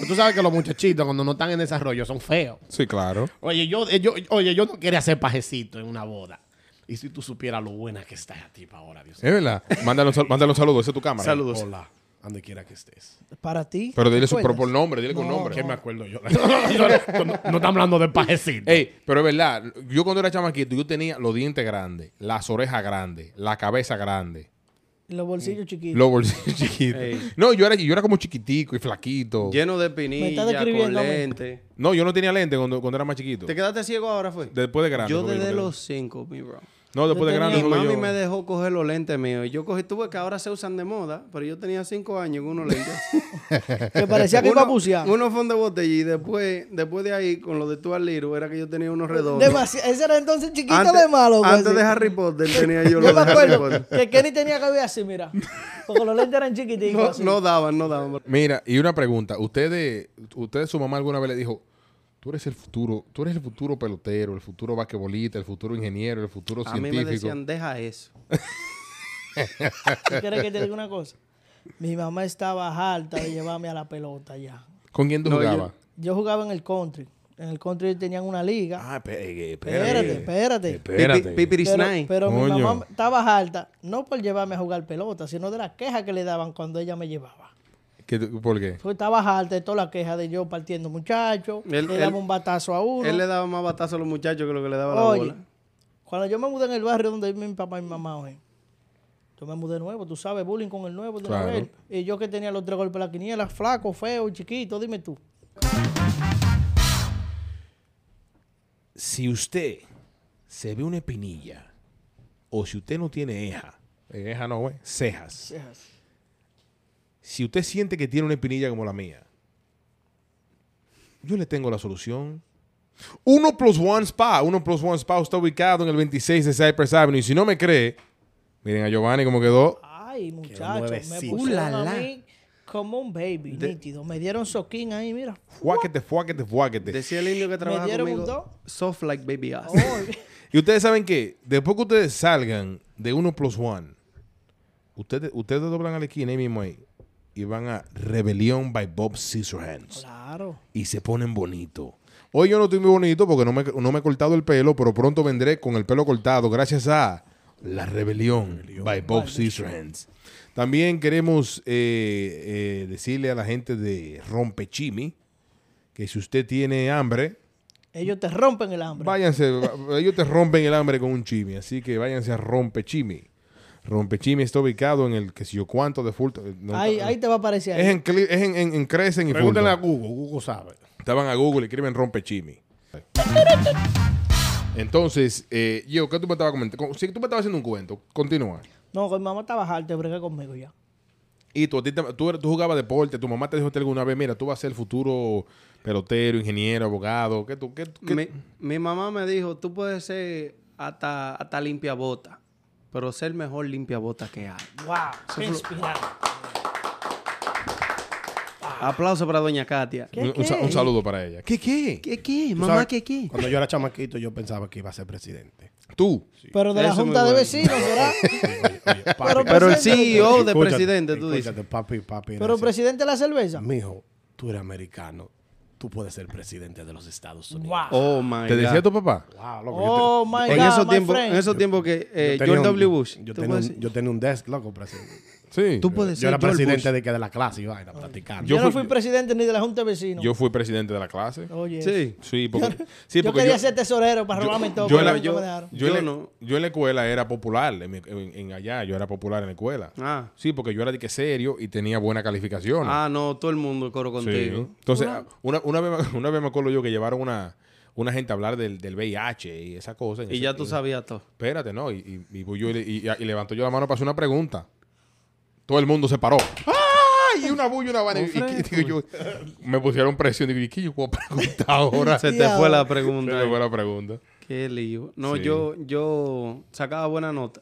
Tú sabes que los muchachitos cuando no están en desarrollo son feos. Sí, claro. Oye, yo, eh, yo, oye, yo no quería ser pajecito en una boda. Y si tú supieras lo buena que está a ti para ahora, Dios Es verdad. Mándale un, sal- mándale un saludo. Esa es tu cámara. Saludos. Hola, donde quiera que estés. Para ti. Pero dile ¿te su propio nombre. Dile con No, nombre. ¿Qué me acuerdo yo? no, no estamos hablando de pajecito. Ey, pero es verdad. Yo cuando era chamaquito, yo tenía los dientes grandes, las orejas grandes, la cabeza grande, Y Los bolsillos chiquitos. los bolsillos chiquitos. Ey. No, yo era, yo era como chiquitico y flaquito. Lleno de Me pinilla, está con lente. No, yo no tenía lente cuando, cuando era más chiquito. ¿Te quedaste ciego ahora, fue? Después de grande. Yo desde los cinco, mi bro. No, después de grande. Mi mami yo- me dejó coger los lentes míos. Y yo cogí, tuve que ahora se usan de moda, pero yo tenía cinco años con unos lentes. Que parecía que iba a bucear. uno fue de botella y después, después de ahí, con lo de tu al Liro, era que yo tenía unos redondos. Demasi- Ese era entonces chiquito Antes, de malo. pues, antes de Harry Potter tenía yo Yo los me de Harry acuerdo Potter. que Kenny tenía que ver así, mira. Porque los lentes eran chiquiticos. No, no daban, no daban. Mira, y una pregunta. ¿Ustedes, ustedes, su mamá alguna vez le dijo, tú eres el futuro, tú eres el futuro pelotero, el futuro basquetbolista, el futuro ingeniero, el futuro A mí científico? me decían, deja eso. ¿Tú quieres que te diga una cosa? Mi mamá estaba harta de llevarme a la pelota ya. ¿Con quién tú No, jugabas? Yo jugaba en el country. En el country tenían una liga. Ah, espérate, espérate, espérate. Espérate. Pipi- Pipiris Pero, mi mamá estaba harta, no por llevarme a jugar pelota, sino de las quejas que le daban cuando ella me llevaba. ¿Qué tú- ¿Por qué? Pues estaba harta de toda la queja de yo partiendo muchachos, Él- le él- daba un batazo a uno. Él le daba más batazo a los muchachos que lo que le daba la Oye, bola. cuando yo me mudé en el barrio donde vive mi papá y mi mamá, oye, yo me mudé nuevo, tú sabes, bullying con el nuevo de Claro. Y yo que tenía los tres golpes de la quiniela, flaco, feo, chiquito, dime tú. Si usted se ve una espinilla, o si usted no tiene eja, eja no, güey, cejas. Si usted siente que tiene una espinilla como la mía, yo le tengo la solución. Uno plus one spa. Uno plus one spa está ubicado en el 26 de Cypress Avenue. Y si no me cree, miren a Giovanni cómo quedó. Ay, muchachos, me pusieron la, a mí como un baby, nítido. Me dieron soquín ahí, mira. Fuáquete, fuáquete, fuáquete. Decía el indio que trabaja dieron un conmigo. dos. Soft like baby ass. Y ustedes saben que después que ustedes salgan de uno plus one, ustedes, ustedes doblan a la esquina ahí mismo ahí y van a Rebelión by Bob Scissorhands. claro. y se ponen bonitos. Hoy yo no estoy muy bonito porque no me, no me he cortado el pelo, pero pronto vendré con el pelo cortado gracias a La Rebelión by Bob Scissorhands. También queremos eh, eh, decirle a la gente de Rompechimi que si usted tiene hambre, Ellos te rompen el hambre. váyanse, ellos te rompen el hambre con un chimi, así que váyanse a Rompechimi. Rompechimi está ubicado en el que si yo cuánto de Fulton. no, ahí, ahí te va a aparecer. es en, es en, en, en Crescent y Pregúntenle a Fulton. Google, Google sabe. Estaban a Google y escriben rompe chimi. Entonces, eh, yo, ¿qué tú me estabas comentando? Si tú me estabas haciendo un cuento, continúa. No, con mi mamá estaba harta de bregar conmigo ya. Y tú, a ti te- tú, tú jugabas deporte, tu mamá te dijo a alguna vez, mira, tú vas a ser el futuro pelotero, ingeniero, abogado. ¿Qué tú, qué, qué- Mi, mi mamá me dijo, tú puedes ser hasta, hasta limpia bota, pero ser el mejor limpia bota que hay. Wow, qué inspirado. Aplauso para doña Katia. ¿Qué, un, un sa- qué? un saludo para ella. ¿Qué qué? ¿Qué qué? ¿Tú Mamá, sabes? ¿qué qué? Cuando yo era chamaquito, yo pensaba que iba a ser presidente. Tú. Pero de la Eso es junta de bueno. vecinos, ¿verdad? Oye, oye, papi, Pero Pero el presidente, CEO de escúchate, presidente, tú dices. escúchate, papi, papi. Pero decía, presidente de la cerveza. Mijo, tú eres americano. Tú puedes ser presidente de los Estados Unidos. Wow. Oh my ¿Te decía God. tu papá? Wow, loco, Oh yo my En God, esos my tiempos, en esos tiempos que eh, George un- W. Bush. Yo tenía, un, yo tenía un desk, loco, presidente. Sí. tú puedes Yo ser era George presidente Bush. de, que de la clase y vaina, platicando. Yo, Yo no fui- fui presidente ni de la junta de vecinos. Yo fui presidente de la clase. Oye, Sí. Sí, porque, sí, yo porque quería ser tesorero para robarme todo. yo pero era- nunca yo- me dejaron. Yo, Yo en la, no. yo en la escuela era popular, en, mi- en- en allá yo era popular en la escuela. Ah. Sí, porque yo era de que serio y tenía buena calificación. Ah, no, todo el mundo coro Sí. contigo. Entonces, una, una, vez, me- una vez me acuerdo yo que llevaron una, una gente a hablar del, del VIH y esa cosa. en Y ese- ya tú en- sabías todo. Espérate, ¿no? Y, y, y voy yo y, le- y- y levantó yo la mano para hacer una pregunta. Todo el mundo se paró. ¡Ay! Y una bulla, una vaina. Y, y- y digo yo, me pusieron presión. Digo, ¿y qué yo puedo preguntar ahora? Se te fue la Se pregunta. me ahí. fue la pregunta. Qué lío. No, Sí. yo, yo sacaba buena nota.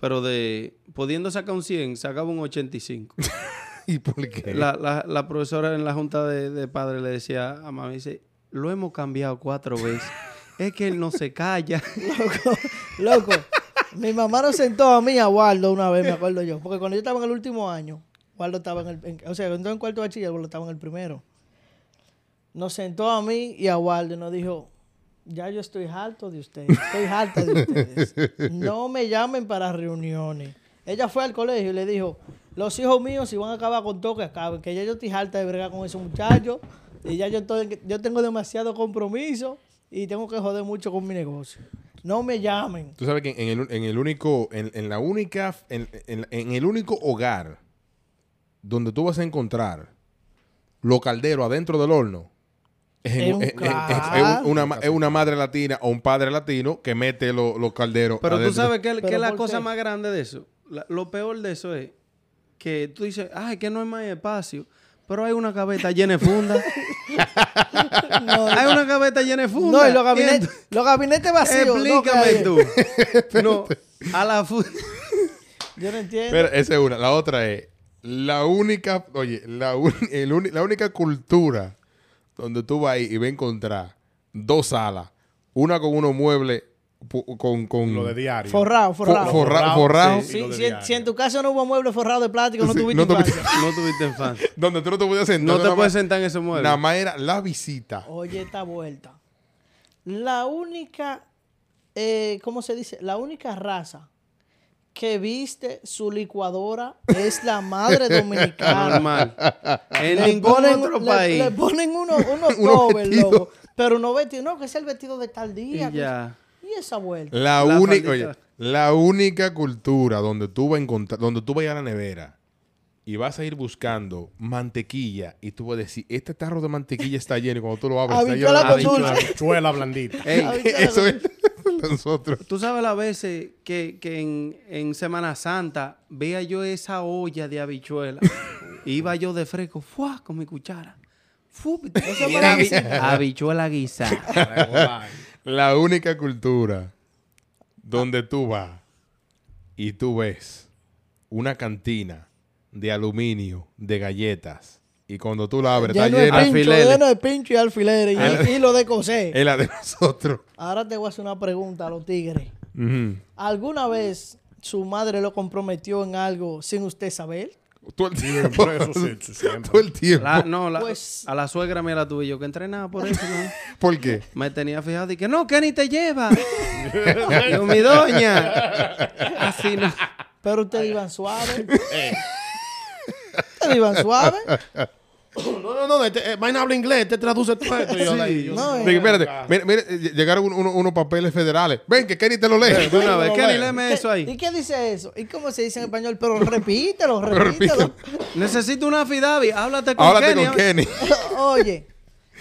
Pero de pudiendo sacar un 100, sacaba un 85. ¿Y por qué? la, la, la profesora en la junta de, de padres le decía a mamá, dice, lo hemos cambiado cuatro veces. es que él no se calla. Loco, loco. Mi mamá nos sentó a mí a Waldo una vez, me acuerdo yo. Porque cuando yo estaba en el último año, Waldo estaba en el... o sea, entró en cuarto de bachiller, Waldo estaba en el primero. Nos sentó a mí y a Waldo y nos dijo, ya yo estoy harto de ustedes, estoy harta de ustedes. No me llamen para reuniones. Ella fue al colegio y le dijo, los hijos míos si van a acabar con todo que acaben, que ya yo estoy harta de bregar con esos muchachos y ya yo, estoy, yo tengo demasiado compromiso y tengo que joder mucho con mi negocio. No me llamen. Tú sabes que en el, en el único, en, en la única, en, en- en el único hogar donde tú vas a encontrar los calderos adentro del horno es, en- Es un es- es- una, una madre latina o un padre latino que mete lo- los calderos. Pero tú sabes que, ¿Pero que es la cosa qué? más grande de eso. La- lo peor de eso es que tú dices, ay, que no hay más espacio. Pero hay una gaveta llena de funda. No, hay una gaveta llena de funda. no, y los gabinetes, los gabinetes vacíos. no, Explícame hay- tú. No, a la funda. Yo no entiendo. Pero esa es una. La otra es la única, oye, la, un- el la única cultura donde tú vas ahí y vas a encontrar dos salas, una con unos muebles con, con Lo de diario. forrado, fo- forrado. forra- forrado, sí. Si, si- en tu casa no hubo muebles forrados de plástico, no Sí, tuviste no tuviste- infancia. No tuviste infancia. donde tú no te podías sentar. No te puedes sentar en ese mueble. Nada más era la visita. Oye, esta vuelta. La única, eh, ¿cómo se dice? La única raza que viste su licuadora es la madre dominicana. Normal. En Le ningún ponen- otro le- país. Le, ponen unos, unos Unos covers, vestidos. loco. Pero no vestido, no, que es el vestido de tal día. y que- ya. Esa vuelta. La, La única, oye, la única cultura donde tú vas a encontrar, donde tú vas a ir a la nevera y vas a ir buscando mantequilla y tú vas a decir, este tarro de mantequilla está lleno y cuando tú lo abres está lleno Habichuela de. Chuela blandita. Ey, Eso es nosotros. Tú sabes las veces que, que en, en Semana Santa veía yo esa olla de habichuela. Iba yo de fresco, ¡fua! con mi cuchara. ¡Fu! Habichuela guisada. La única cultura donde tú vas y tú ves una cantina de aluminio, de galletas, y cuando tú la abres está Lleno de llena, Alfileres. lleno de pincho y alfileres. Y, y lo de coser. es la de nosotros. Ahora te voy a hacer una pregunta a los tigres. ¿Alguna vez su madre lo comprometió en algo sin usted saber? Todo el tiempo. Por eso sí, sí, siempre. Todo el tiempo. La- no, la- Pues- a la suegra me la tuve yo que entrenaba por eso. ¿no? ¿Por qué? Me tenía fijado y que no, que ni te lleva. Yo, mi doña. Así no. Pero ustedes iban suave. ustedes iban suave. No, no, no. Este, eh, vaina habla inglés. Este traduce todo esto. Y yo, like, yo- No, eh. Dije, espérate, mira, mira, eh, llegaron un- uno- unos papeles federales. Ven, que Kenny te lo lee. De una vez, no veo. léeme ¿Qué- eso ahí. ¿Y qué dice eso? ¿Y cómo se dice en español? Pero repítelo, repítelo. Necesito una fidavi. Háblate con Háblate Kenny. con Kenny. Oye,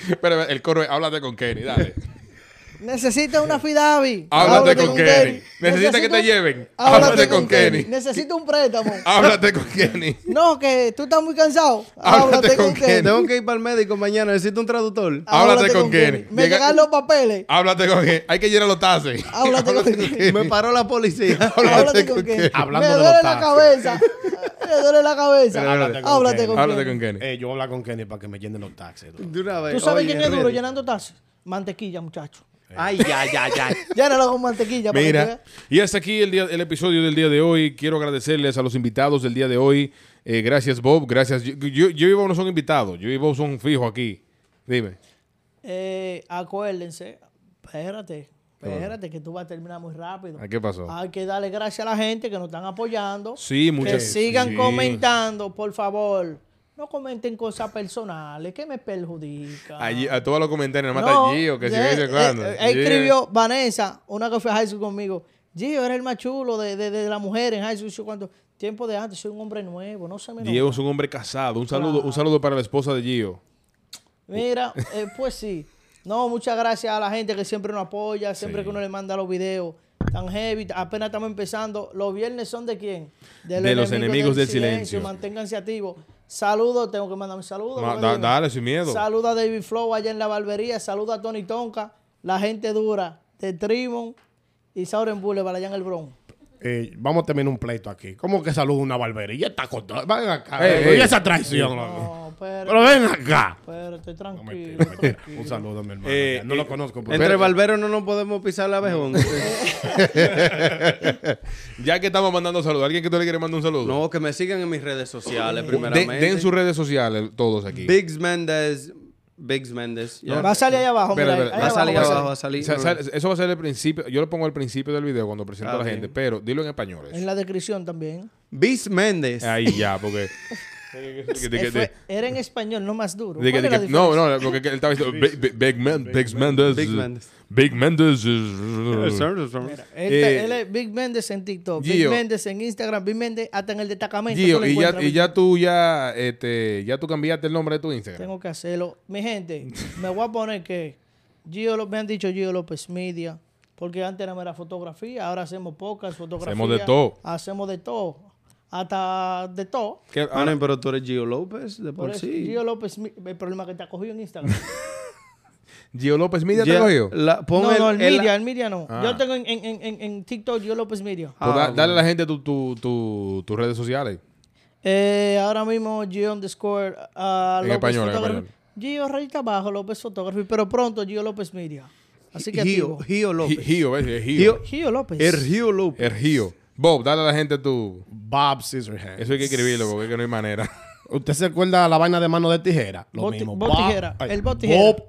Espera, el coro es, háblate con Kenny, dale. Necesita una fidavi. Háblate con Kenny. Necesita que Necesito- te lleven. Háblate, Háblate con, con Kenny. Kenny. Necesito un préstamo. Háblate con Kenny. No, que tú estás muy cansado. Háblate Háblate con con Kenny. Kenny. Tengo que ir para el médico mañana. Necesito un traductor. Háblate con Kenny. Me Llega- llegan los papeles. Háblate con Kenny. Hay que llenar los tases. Háblate con Kenny. Me paró la policía. Háblate con Kenny. Hablando Me de duele los la cabeza. Me duele la cabeza. Háblate con Háblate Kenny. con Háblate Kenny. con Kenny. Eh, yo voy a hablar con Kenny para que me llenen los taxes. tú. De una vez. ¿Tú sabes quién es duro llenando tazas? Mantequilla, muchacho. Ay, ya, ya, ya. Llénalo con mantequilla. para que tú Mira, y hasta aquí el, día, el episodio del día de hoy. Quiero agradecerles a los invitados del día de hoy. Eh, gracias, Bob. Gracias. Yo, yo, yo y Bob no son invitados. Yo y Bob son fijos aquí. Dime. Eh, acuérdense, espérate, espérate, que tú vas a terminar muy rápido. ¿A qué pasó? Hay que darle gracias a la gente que nos están apoyando. Sí, que muchas sigan sí. comentando, por favor. No comenten cosas personales que me perjudican. Allí, a todos los comentarios, nada más No, está Gio, que en eh, cuando. eh, escribió Vanessa, una que fue a high school conmigo. Gio, eres el más chulo de, de, de la mujer en high school. Yo, cuando, tiempo de antes, soy un hombre nuevo, no se me Gio es un hombre casado. Un saludo, un saludo para la esposa de Gio. Mira, eh, pues sí. No, muchas gracias a la gente que siempre nos apoya, siempre que uno le manda los videos tan heavy. Apenas estamos empezando. Los viernes son de quién? De los enemigos del silencio. Manténganse activos. Saludos, tengo que mandar un saludo. Ma- porque da- dime. dale, sin miedo. Saluda a David Flow allá en la barbería. Saluda a Tony Tonka, la gente dura de Trimon y Sauren Boulevard allá en el Bronx. Eh, vamos a terminar un pleito aquí. ¿Cómo que saluda una barbería? Está con todo. Ven acá. Ey, loco, ey. Y esa traición. No, pero, Pero ven acá. pero estoy No, tranquilo. mentira, mentira. tranquilo. Un saludo a mi hermano. Eh, no eh, lo conozco. pero- Entre barberos no nos podemos pisar la abejón. Ya que estamos mandando saludos, ¿alguien que tú le quiere mandar un saludo? no, que me sigan en mis redes sociales, Den, primeramente. den sus redes sociales todos aquí. Biggs Méndez. Biggs Méndez. ya. Va a salir ahí abajo. Espera, mira, espera, ahí Va a salir abajo abajo, va a salir. Sa- sal- eso va a ser el principio. Yo lo pongo al principio del video cuando presento Ah, a la bien. gente, pero dilo en español. eso. En la descripción también. Biggs Méndez. Ahí ya, porque. Era en español, no más duro. De que- ¿Cuál de es la que- no, no, porque que él estaba diciendo Big, Big, Big Man- Big Mendes. Él, Eh, él es Big Mendes en TikTok, Gio. Big Mendes en Instagram, Big Mendes hasta en el destacamento. Gio, tú lo y ya, y ya tú ya, este, ya tú cambiaste el nombre de tu Instagram. Tengo que hacerlo. Mi gente, me voy a poner que Gio, me han dicho Gio López Media, porque antes era mera fotografía, ahora hacemos pocas fotografías. Hacemos de todo. Hacemos de todo. Hasta de todo. ¿Qué- Ah, no, pero tú eres Gio López, de Por por sí. Gio López, el problema que te ha cogido en Instagram. Gio López Media te cogió. la- pon no, el- no, el, el- Media, el Media no. Ah. Yo tengo en, en, en, en TikTok Gio López Media. Pues da- Ah, dale a la gente tu, tu, tu- tus redes sociales. Eh, ahora mismo Gio underscore uh, En López español, Photography. Gio rayita abajo, López Photography, pero pronto Gio López Media. Así que Gio. Gio Gi- López. Gio, ¿ves? Es Gio. Gio López. Er Gio López. Es Gio. Bob, dale a la gente tu. Bob Scissorhands. Eso hay que escribirlo porque es que no hay manera. ¿Usted se acuerda la vaina de mano de tijera? Lo Bot- mismo. bot Bob- tijera. ay, El bot tijera. Bob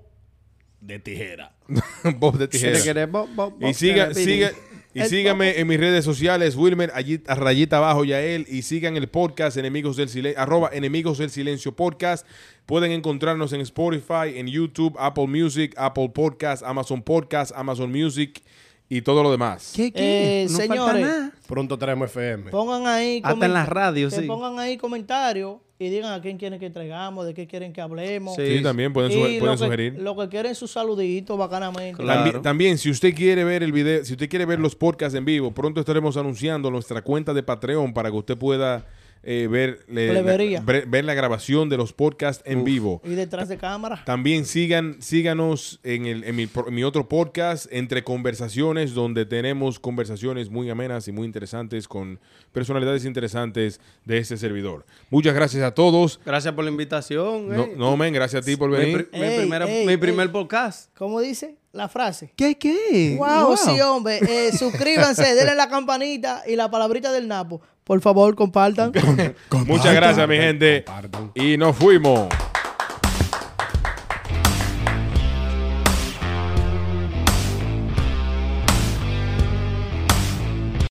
de tijera. Bob de Si tijera. te quieres, bo- bo- bo- Y siga, siga, y El síganme en mis redes sociales, Wilmer, allí a rayita abajo Yael, y sigan el podcast Enemigos del Silencio, arroba Enemigos del Silencio Podcast. Pueden encontrarnos en Spotify, en YouTube, Apple Music, Apple Podcast, Amazon Podcast, Amazon Music y todo lo demás. ¿Qué, qué? Eh, no falta señores, nada. Pronto tenemos FM. Pongan ahí. Hasta en la comenta- radio, que sí. pongan ahí comentarios y digan a quién quieren que traigamos, de qué quieren que hablemos. Sí, Sí. también pueden, Y suge- lo pueden que- sugerir. Lo que quieren sus saluditos bacanamente. Claro. También, también, si usted quiere ver el video, si usted quiere ver los podcasts en vivo, pronto estaremos anunciando nuestra cuenta de Patreon para que usted pueda eh, ver, le- la, ver- ver la grabación de los podcasts en vivo. Y detrás de cámara. También sigan, síganos en, el, en, mi, pro- en mi otro podcast, Entre Conversaciones, donde tenemos conversaciones muy amenas y muy interesantes con personalidades interesantes de este servidor. Muchas gracias a todos. Gracias por la invitación. No, eh. no men, gracias a ti por Mi, venir. mi primera- ey, mi primer ey. podcast. ¿Cómo dice la frase? ¿Qué, qué? Wow, sí, hombre. Eh, suscríbanse, denle la campanita y la palabrita del Napo. Por favor, compartan. Muchas gracias, mi gente. Compartan. Y nos fuimos.